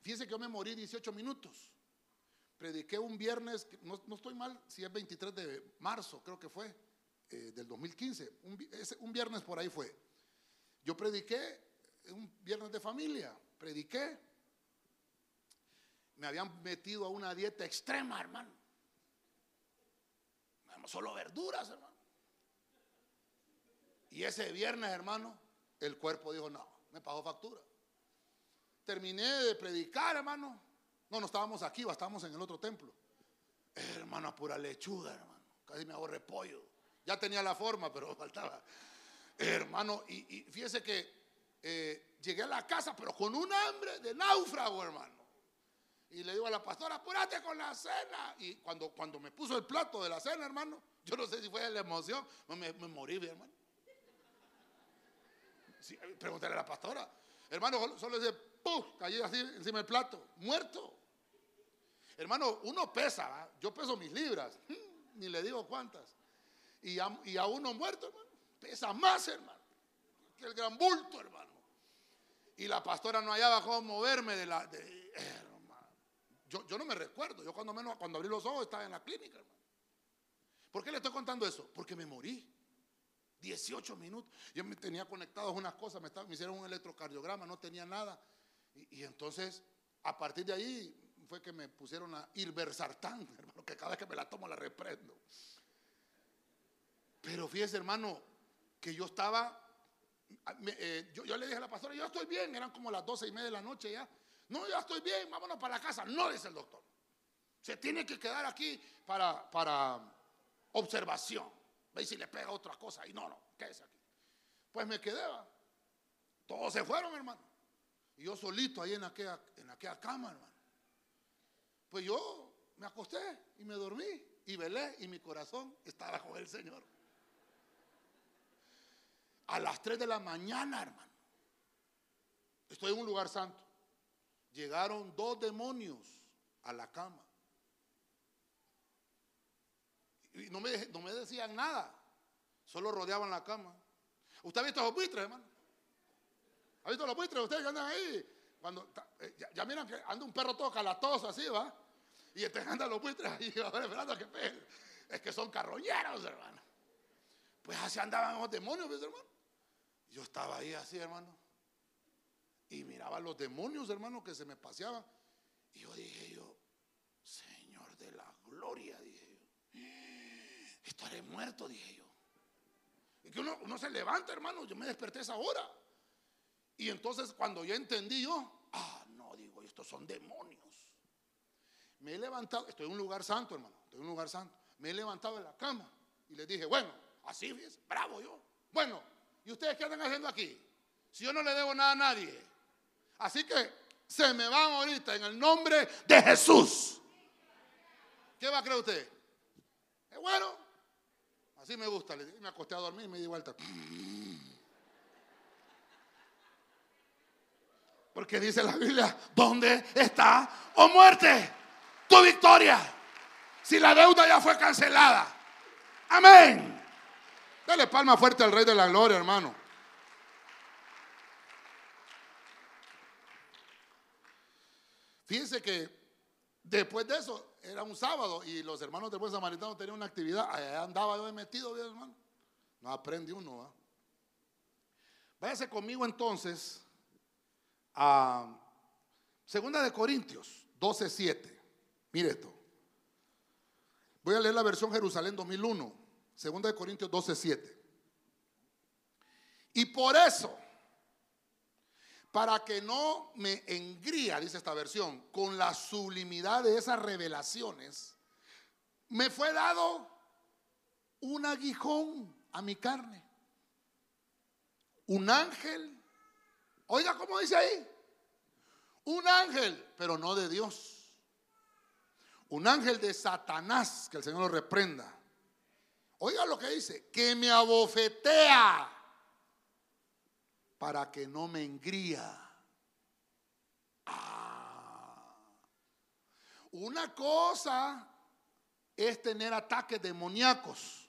Fíjese que yo me morí 18 minutos. Prediqué un viernes, no, estoy mal, si es 23 de marzo, creo que fue, eh, del 2015. un viernes por ahí fue. Yo prediqué un viernes de familia, prediqué. Me habían metido a una dieta extrema, hermano. Solo verduras, hermano. Y ese viernes, hermano, el cuerpo dijo, no, me pagó factura. Terminé de predicar, hermano. No, no estábamos aquí, estábamos en el otro templo. hermano, pura lechuga, hermano. Casi me hago repollo. Ya tenía la forma, pero faltaba hermano, y, fíjese que eh, llegué a la casa, pero con un hambre de náufrago, hermano. Y le digo a la pastora, apúrate con la cena. Y cuando, cuando me puso el plato de la cena, hermano, yo no sé si fue la emoción, me, morí, hermano. Sí, pregúntale a la pastora. Hermano, solo dice, ¡pum! Cayó así encima del plato, muerto. Hermano, uno pesa, yo peso mis libras, ni le digo cuántas. Y a, uno muerto, hermano pesa más, hermano, que el gran bulto, hermano. Y la pastora no hallaba cómo moverme de la... Yo, yo no me recuerdo, yo cuando menos cuando abrí los ojos estaba en la clínica, hermano. ¿Por qué le estoy contando eso? Porque me morí. 18 minutos. Yo me tenía conectados unas cosas, me, hicieron un electrocardiograma, no tenía nada. Y, entonces, a partir de ahí fue que me pusieron a Irversartán, hermano, que cada vez que me la tomo la reprendo. Pero fíjese, hermano, que yo estaba, eh, yo, yo, le dije a la pastora, yo estoy bien, eran como las doce y media de la noche ya. No, ya estoy bien, vámonos para la casa. No, dice el doctor. Se tiene que quedar aquí para, para observación. Ve si le pega otra cosa. Y no, no, quédese aquí. Pues me quedé, Todos se fueron, hermano. Y yo solito ahí en aquella, en aquella cama, hermano. Pues yo me acosté y me dormí y velé y mi corazón estaba con el Señor. A las 3 de la mañana, hermano. Estoy en un lugar santo. Llegaron dos demonios a la cama. Y no me, no me decían nada. Solo rodeaban la cama. ¿Usted ha visto los buitres, hermano? ¿Ha visto los buitres? Ustedes que andan ahí. Cuando, eh, ya, miran que anda un perro todo calatoso así, ¿va? Y este andan los buitres ahí esperando a que peguen. Es que son carroñeros, hermano. Pues así andaban los demonios, ¿ves, hermano? Yo estaba ahí así, hermano. Y miraba los demonios, hermano, que se me paseaban. Y yo dije yo, Señor de la gloria, dije estaré muerto, dije yo. Y que uno, uno se levanta, hermano, yo me desperté esa hora. Y entonces cuando yo entendí yo, ah, no, digo, estos son demonios. Me he levantado, estoy en un lugar santo, hermano, estoy en un lugar santo. Me he levantado de la cama y les dije, bueno, así es, bravo yo. Bueno, ¿y ustedes qué andan haciendo aquí? Si yo no le debo nada a nadie. Así que se me van ahorita en el nombre de Jesús. ¿Qué va a creer usted? Es bueno. Así me gusta. Me acosté a dormir y me di vuelta. Porque dice la Biblia, ¿dónde está, o muerte, tu victoria? Si la deuda ya fue cancelada. Amén. Dale palma fuerte al Rey de la Gloria, hermano. Fíjense que después de eso, era un sábado y los hermanos del buen samaritano tenían una actividad. Allá andaba yo metido, bien, hermano. No aprende uno. Váyase conmigo entonces a Segunda de Corintios 12:7. Mire esto. Voy a leer la versión Jerusalén 2001. Segunda de Corintios 12:7. Y por eso para que no me engría, dice esta versión, con la sublimidad de esas revelaciones, me fue dado un aguijón a mi carne. Un ángel. Oiga, ¿cómo dice ahí? Un ángel, pero no de Dios. Un ángel de Satanás, que el Señor lo reprenda. Oiga lo que dice, que me abofetea para que no me engría. Ah. Una cosa es tener ataques demoníacos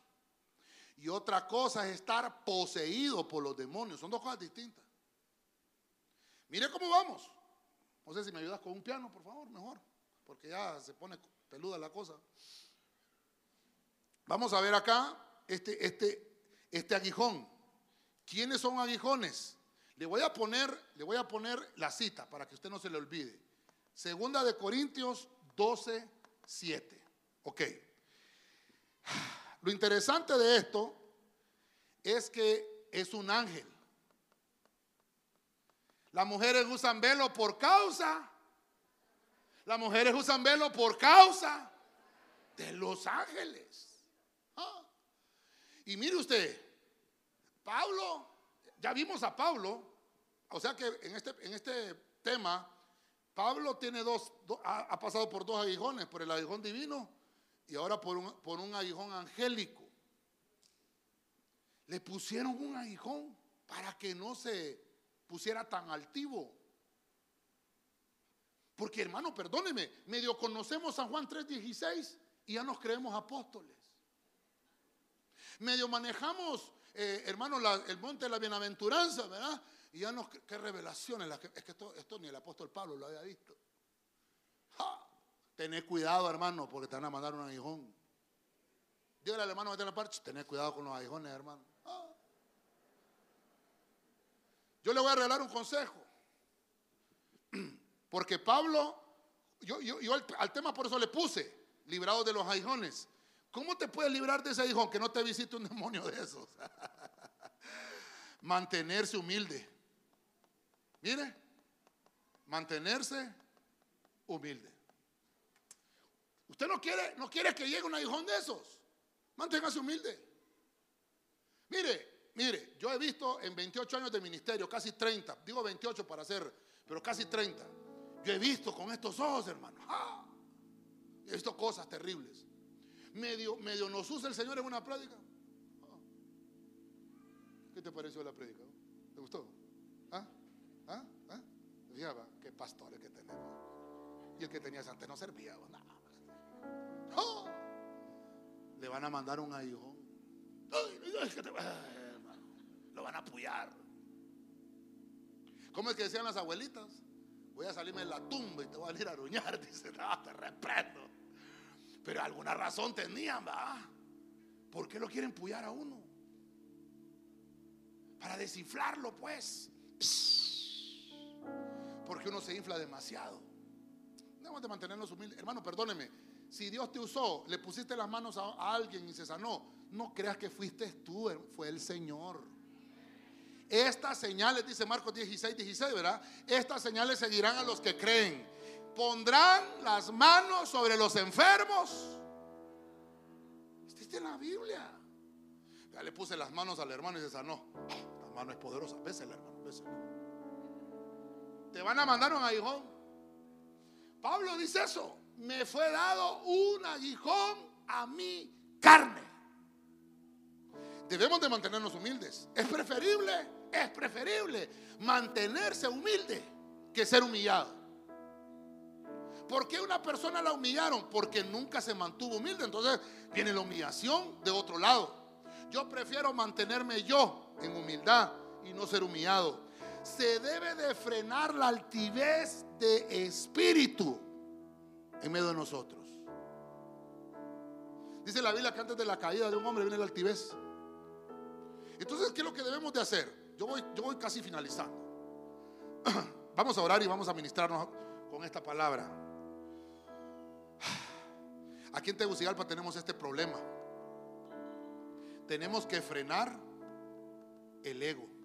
y otra cosa es estar poseído por los demonios. Son dos cosas distintas. Mire cómo vamos. No sé si me ayudas con un piano, por favor, mejor, porque ya se pone peluda la cosa. Vamos a ver acá este, este, este aguijón. ¿Quiénes son aguijones? Le voy a poner, le voy a poner la cita para que usted no se le olvide. Segunda de Corintios 12, 7. Ok. Lo interesante de esto es que es un ángel. Las mujeres usan velo por causa. Las mujeres usan velo por causa de los ángeles. Ah. Y mire usted, Pablo ya vimos a Pablo, o sea que en este, en este tema, Pablo tiene dos, ha, pasado por dos aguijones, por el aguijón divino y ahora por un, por un aguijón angélico. Le pusieron un aguijón para que no se pusiera tan altivo. Porque hermano, perdóneme, medio conocemos San Juan 3:16 y ya nos creemos apóstoles. Medio manejamos eh, hermano, el monte de la bienaventuranza, ¿verdad? Y ya no, qué revelaciones, es que esto, ni el apóstol Pablo lo había visto. ¡Ja! Cuidado, hermano, porque te van a mandar un aguijón. Dígale al hermano que la parte, tened cuidado con los aguijones, hermano. Yo le voy a regalar un consejo. Porque Pablo, yo, yo, al, al, tema por eso le puse, librado de los aguijones. ¿Cómo te puedes librar de ese hijo que no te visite un demonio de esos? Mantenerse humilde. Mire, mantenerse humilde. Usted no quiere, no quiere que llegue un aguijón de esos. Manténgase humilde. Mire, mire, yo he visto en 28 años de ministerio, casi 30, digo 28 para hacer, pero casi 30. Yo he visto con estos ojos, hermano. ¡ah! He visto cosas terribles. Medio, medio nos usa el Señor en una prédica. Ah. ¿Qué te pareció la prédica? ¿Te gustó? ¿Ah? qué pastores que tenemos. Y el que tenías antes no servía. ¡Oh! Le van a mandar un hijo. Lo van a apoyar. ¿Cómo es que decían las abuelitas? Voy a salirme de la tumba y te voy a ir a aruñar. Dice, no, te reprendo. Pero alguna razón tenían, ¿va? ¿Por qué lo quieren puyar a uno? Para desinflarlo, pues. Porque uno se infla demasiado. Debemos de mantenernos humildes. Hermano, perdóneme. Si Dios te usó, le pusiste las manos a, alguien y se sanó, no creas que fuiste tú, fue el Señor. Estas señales, dice Marcos 16, 16, ¿verdad? Estas señales seguirán a los que creen. Pondrán las manos sobre los enfermos. Está en la Biblia. Ya le puse las manos al hermano y se sanó. La mano es poderosa. Bésela, hermano, bésela. Van a mandar un aguijón. Pablo dice eso me fue dado un aguijón a mi carne. Debemos de mantenernos humildes. Es preferible, es preferible mantenerse humilde que ser humillado. ¿Por qué una persona la humillaron? Porque nunca se mantuvo humilde. Entonces viene la humillación de otro lado. Yo prefiero mantenerme yo en humildad y no ser humillado. Se debe de frenar la altivez de espíritu en medio de nosotros. Dice la Biblia que antes de la caída de un hombre viene la altivez. Entonces, ¿qué es lo que debemos de hacer? Yo voy, yo voy casi finalizando. Vamos a orar y vamos a ministrarnos con esta palabra. Aquí en Tegucigalpa tenemos este problema. Tenemos que frenar el ego.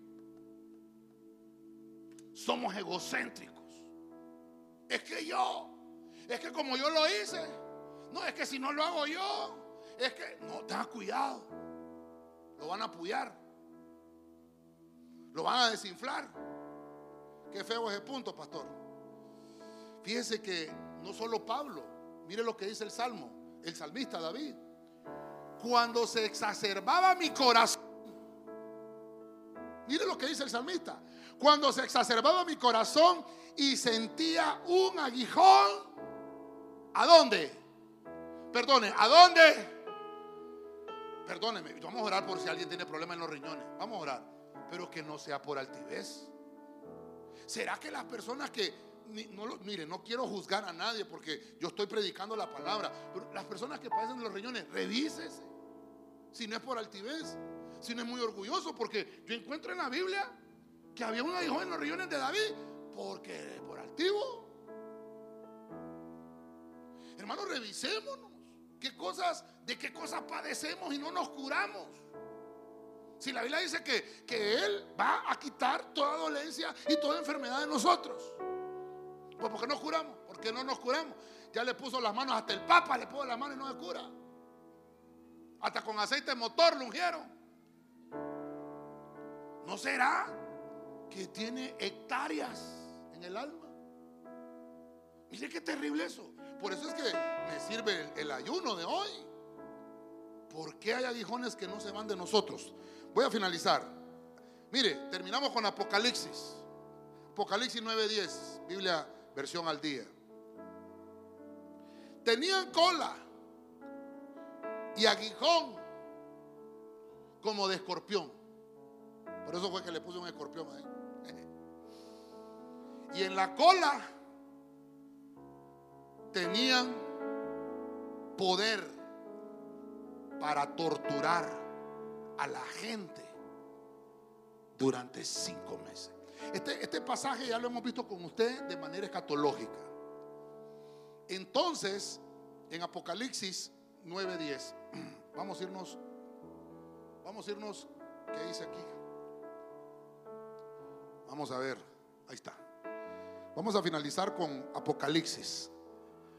Somos egocéntricos. Es que yo, es que como yo lo hice, no, es que si no lo hago yo, es que no, ten cuidado. Lo van a apoyar. Lo van a desinflar. Qué feo es el punto, pastor. Fíjese que no solo Pablo, mire lo que dice el Salmo, el salmista David. Cuando se exacerbaba mi corazón, mire lo que dice el salmista. Cuando se exacerbaba mi corazón y sentía un aguijón ¿A dónde? Perdone, ¿a dónde? Perdóneme, vamos a orar por si alguien tiene problemas en los riñones. Vamos a orar, pero que no sea por altivez. ¿Será que las personas que no mire, no quiero juzgar a nadie porque yo estoy predicando la palabra, pero las personas que padecen los riñones, revísese. Si no es por altivez, si no es muy orgulloso, porque yo encuentro en la Biblia que había un hijo en los riñones de David, porque por altivo. Hermanos, revisémonos. ¿Qué cosas, de qué cosas padecemos y no nos curamos? Si la Biblia dice que, que Él va a quitar toda dolencia y toda enfermedad de nosotros. Pues ¿por qué no curamos? ¿Por qué no nos curamos? Ya le puso las manos, hasta el Papa le puso las manos y no se cura. Hasta con aceite de motor lo ungieron. ¿No será que tiene hectáreas en el alma? Mire qué terrible eso. Por eso es que me sirve el, ayuno de hoy. ¿Por qué hay aguijones que no se van de nosotros? Voy a finalizar. Mire, terminamos con Apocalipsis. Apocalipsis 9:10, Biblia versión al día. Tenían cola y aguijón como de escorpión. Por eso fue que le puse un escorpión ahí. Y en la cola tenían poder para torturar a la gente durante cinco meses. Este, este, pasaje ya lo hemos visto con usted de manera escatológica. Entonces, en Apocalipsis 9:10, vamos a irnos, vamos a irnos, ¿qué dice aquí? Vamos a ver, ahí está. Vamos a finalizar con Apocalipsis,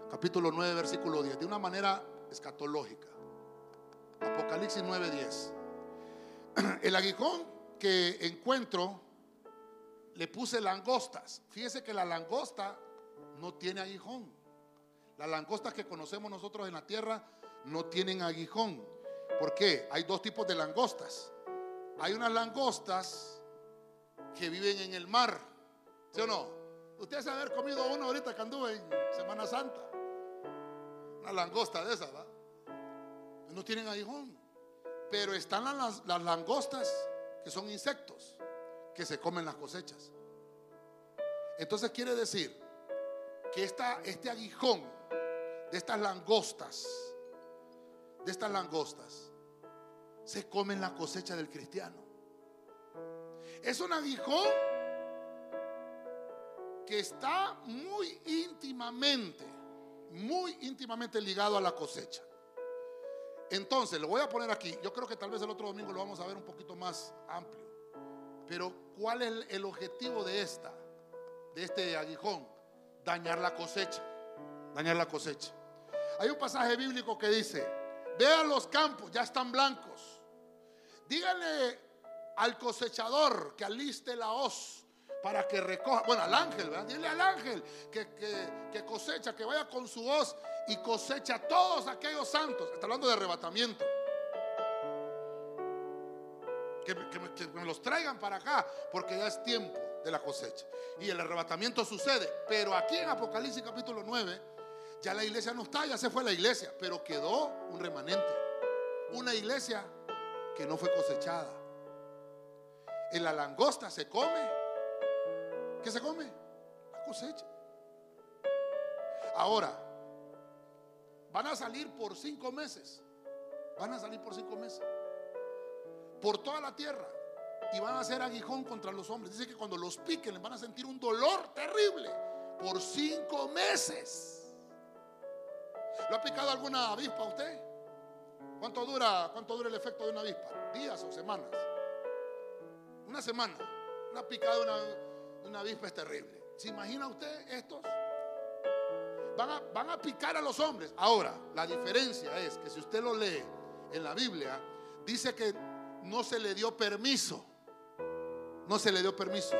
capítulo 9, versículo 10, de una manera escatológica. Apocalipsis 9, 10. El aguijón que encuentro le puse langostas. Fíjese que la langosta no tiene aguijón. Las langostas que conocemos nosotros en la tierra no tienen aguijón. ¿Por qué? Hay dos tipos de langostas. Hay unas langostas que viven en el mar. ¿Sí o no? Ustedes haber comido uno ahorita que anduve en Semana Santa. Una langosta de esas, ¿va? No tienen aguijón. Pero están las, las langostas que son insectos que se comen las cosechas. Entonces quiere decir que esta, este aguijón de estas langostas, de estas langostas, se comen la cosecha del cristiano. Es un aguijón que está muy íntimamente, muy íntimamente ligado a la cosecha. Entonces, lo voy a poner aquí. Yo creo que tal vez el otro domingo lo vamos a ver un poquito más amplio. Pero, ¿cuál es el objetivo de esta, de este aguijón? Dañar la cosecha. Dañar la cosecha. Hay un pasaje bíblico que dice: Vean los campos, ya están blancos. Díganle al cosechador que aliste la hoz para que recoja, bueno, al ángel, ¿verdad? Dile al ángel que, cosecha, que vaya con su hoz y cosecha todos aquellos santos. Está hablando de arrebatamiento. Que, que, me los traigan para acá, porque ya es tiempo de la cosecha. Y el arrebatamiento sucede. Pero aquí en Apocalipsis capítulo 9, ya la iglesia no está, ya se fue la iglesia, pero quedó un remanente. Una iglesia que no fue cosechada. En la langosta se come ¿Qué se come? La cosecha. Ahora, van a salir por cinco meses. Van a salir por cinco meses. Por toda la tierra. Y van a hacer aguijón contra los hombres. Dice que cuando los piquen les van a sentir un dolor terrible. Por cinco meses. ¿Lo ha picado alguna avispa usted? ¿Cuánto dura, cuánto dura el efecto de una avispa? ¿Días o semanas? Una semana. Una picada de una una avispa es terrible. ¿Se imagina usted estos? Van a, picar a los hombres. Ahora, la diferencia es que si usted lo lee en la Biblia, dice que no se le dio permiso, no se le dio permiso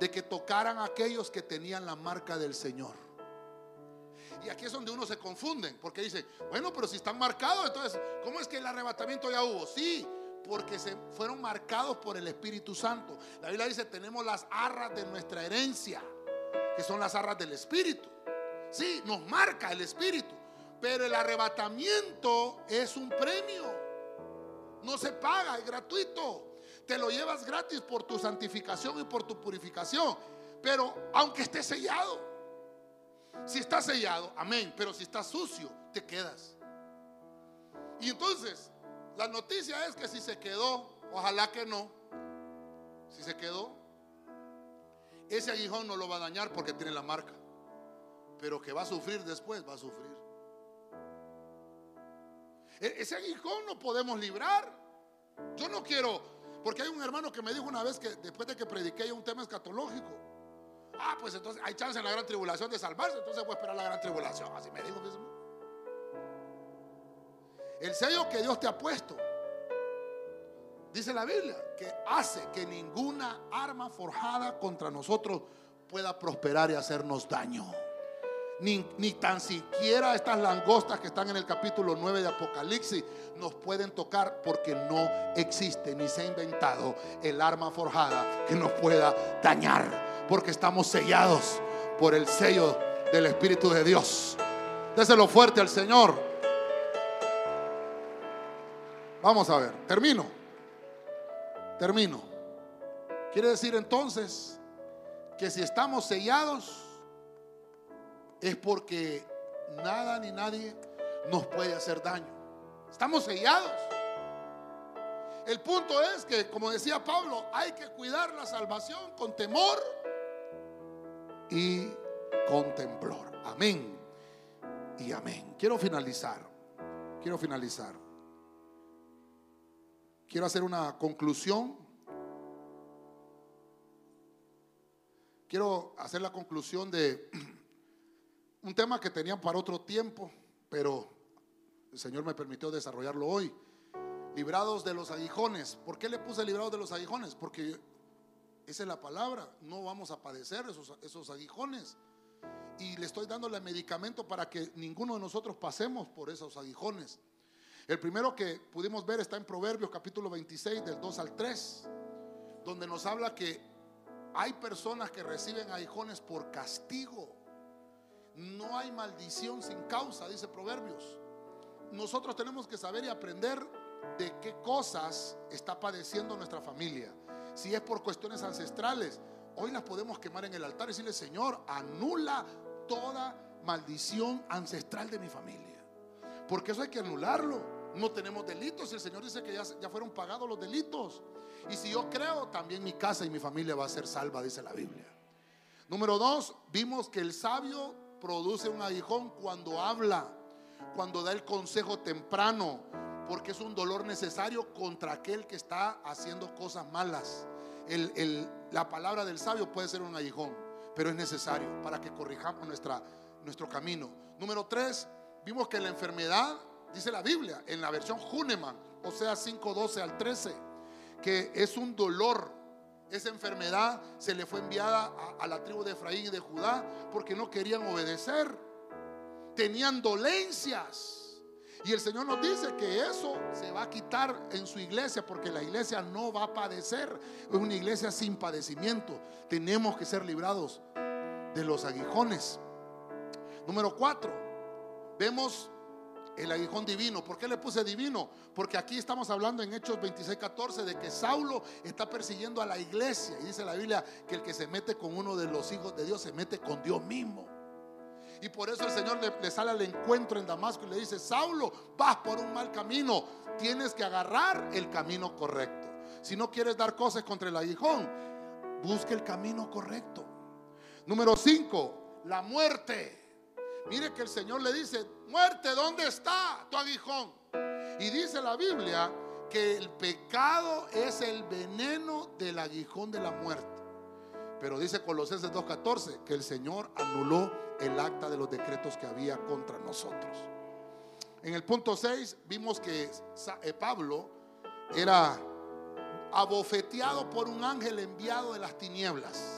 de que tocaran a aquellos que tenían la marca del Señor. Y aquí es donde uno se confunden, porque dice, bueno, pero si están marcados, entonces, ¿cómo es que el arrebatamiento ya hubo? Sí, porque se fueron marcados por el Espíritu Santo. La Biblia dice, tenemos las arras de nuestra herencia, que son las arras del Espíritu. Sí, nos marca el Espíritu, pero el arrebatamiento es un premio. No se paga, es gratuito. Te lo llevas gratis por tu santificación y por tu purificación. Pero aunque esté sellado, si está sellado, amén. Pero si está sucio, te quedas. Y entonces, la noticia es que si se quedó, ojalá que no, si se quedó, ese aguijón no lo va a dañar porque tiene la marca. Pero que va a sufrir después, va a sufrir. E-, ese aguijón no podemos librar. Yo no quiero, porque hay un hermano que me dijo una vez que después de que prediqué un tema escatológico, ah, pues entonces hay chance en la gran tribulación de salvarse, entonces voy a esperar la gran tribulación. Así me dijo mismo. El sello que Dios te ha puesto, dice la Biblia, que hace que ninguna arma forjada contra nosotros pueda prosperar y hacernos daño. Ni, tan siquiera estas langostas que están en el capítulo 9 de Apocalipsis nos pueden tocar porque no existe ni se ha inventado el arma forjada que nos pueda dañar. Porque estamos sellados por el sello del Espíritu de Dios. Déselo fuerte al Señor. Vamos a ver, termino. Termino. Quiere decir entonces que si estamos sellados es porque nada ni nadie nos puede hacer daño. Estamos sellados. El punto es que, como decía Pablo, hay que cuidar la salvación con temor y con temblor. Amén y amén. Quiero finalizar. Quiero finalizar. Quiero hacer una conclusión quiero hacer la conclusión de un tema que tenía para otro tiempo, pero el Señor me permitió desarrollarlo hoy. Librados de los aguijones. ¿Por qué le puse librados de los aguijones? Porque esa es la palabra. No vamos a padecer esos, esos aguijones. Y le estoy dando el medicamento para que ninguno de nosotros pasemos por esos aguijones. El primero que pudimos ver está en Proverbios capítulo 26 del 2 al 3, donde nos habla que hay personas que reciben aguijones por castigo. No hay maldición sin causa, dice Proverbios. Nosotros tenemos que saber y aprender de qué cosas está padeciendo nuestra familia. Si es por cuestiones ancestrales, hoy las podemos quemar en el altar y decirle, Señor, anula toda maldición ancestral de mi familia. Porque eso hay que anularlo. No tenemos delitos. El Señor dice que ya, ya fueron pagados los delitos. Y si yo creo, también mi casa y mi familia va a ser salva, dice la Biblia. Número dos, vimos que el sabio produce un aguijón cuando habla, cuando da el consejo temprano, porque es un dolor necesario contra aquel que está haciendo cosas malas. la palabra del sabio puede ser un aguijón, pero es necesario para que corrijamos nuestro camino. Número tres, vimos que la enfermedad, dice la Biblia, en la versión Huneman, o sea 5.12 al 13, que es un dolor. Esa enfermedad se le fue enviada a, a la tribu de Efraín y de Judá porque no querían obedecer. Tenían dolencias. Y el Señor nos dice que eso se va a quitar en su iglesia porque la iglesia no va a padecer. Es una iglesia sin padecimiento. Tenemos que ser librados de los aguijones. Número cuatro, vemos el aguijón divino. ¿Por qué le puse divino? Porque aquí estamos hablando en Hechos 26, 14 de que Saulo está persiguiendo a la iglesia. Y dice la Biblia que el que se mete con uno de los hijos de Dios se mete con Dios mismo. Y por eso el Señor le, sale al encuentro en Damasco y le dice, Saulo, vas por un mal camino, tienes que agarrar el camino correcto. Si no quieres dar cosas contra el aguijón, busque el camino correcto. Número 5, la muerte. Mire que el Señor le dice, muerte, ¿dónde está tu aguijón? Y dice la Biblia que el pecado es el veneno del aguijón de la muerte. Pero dice Colosenses 2.14 que el Señor anuló el acta de los decretos que había contra nosotros. En el punto 6 vimos que eh, Pablo era abofeteado por un ángel enviado de las tinieblas,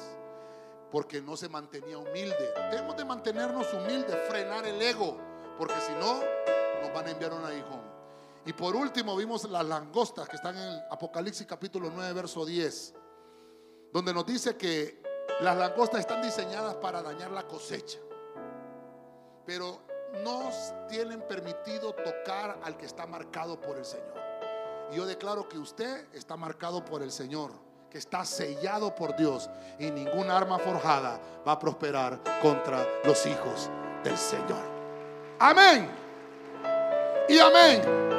porque no se mantenía humilde. Debemos de mantenernos humildes, frenar el ego, porque si no, nos van a enviar un aguijón. Y por último vimos las langostas que están en Apocalipsis capítulo 9, verso 10, donde nos dice que las langostas están diseñadas para dañar la cosecha pero no tienen permitido tocar al que está marcado por el Señor. Y yo declaro que usted está marcado por el Señor, está sellado por Dios y ninguna arma forjada va a prosperar contra los hijos del Señor. Amén. Y amén.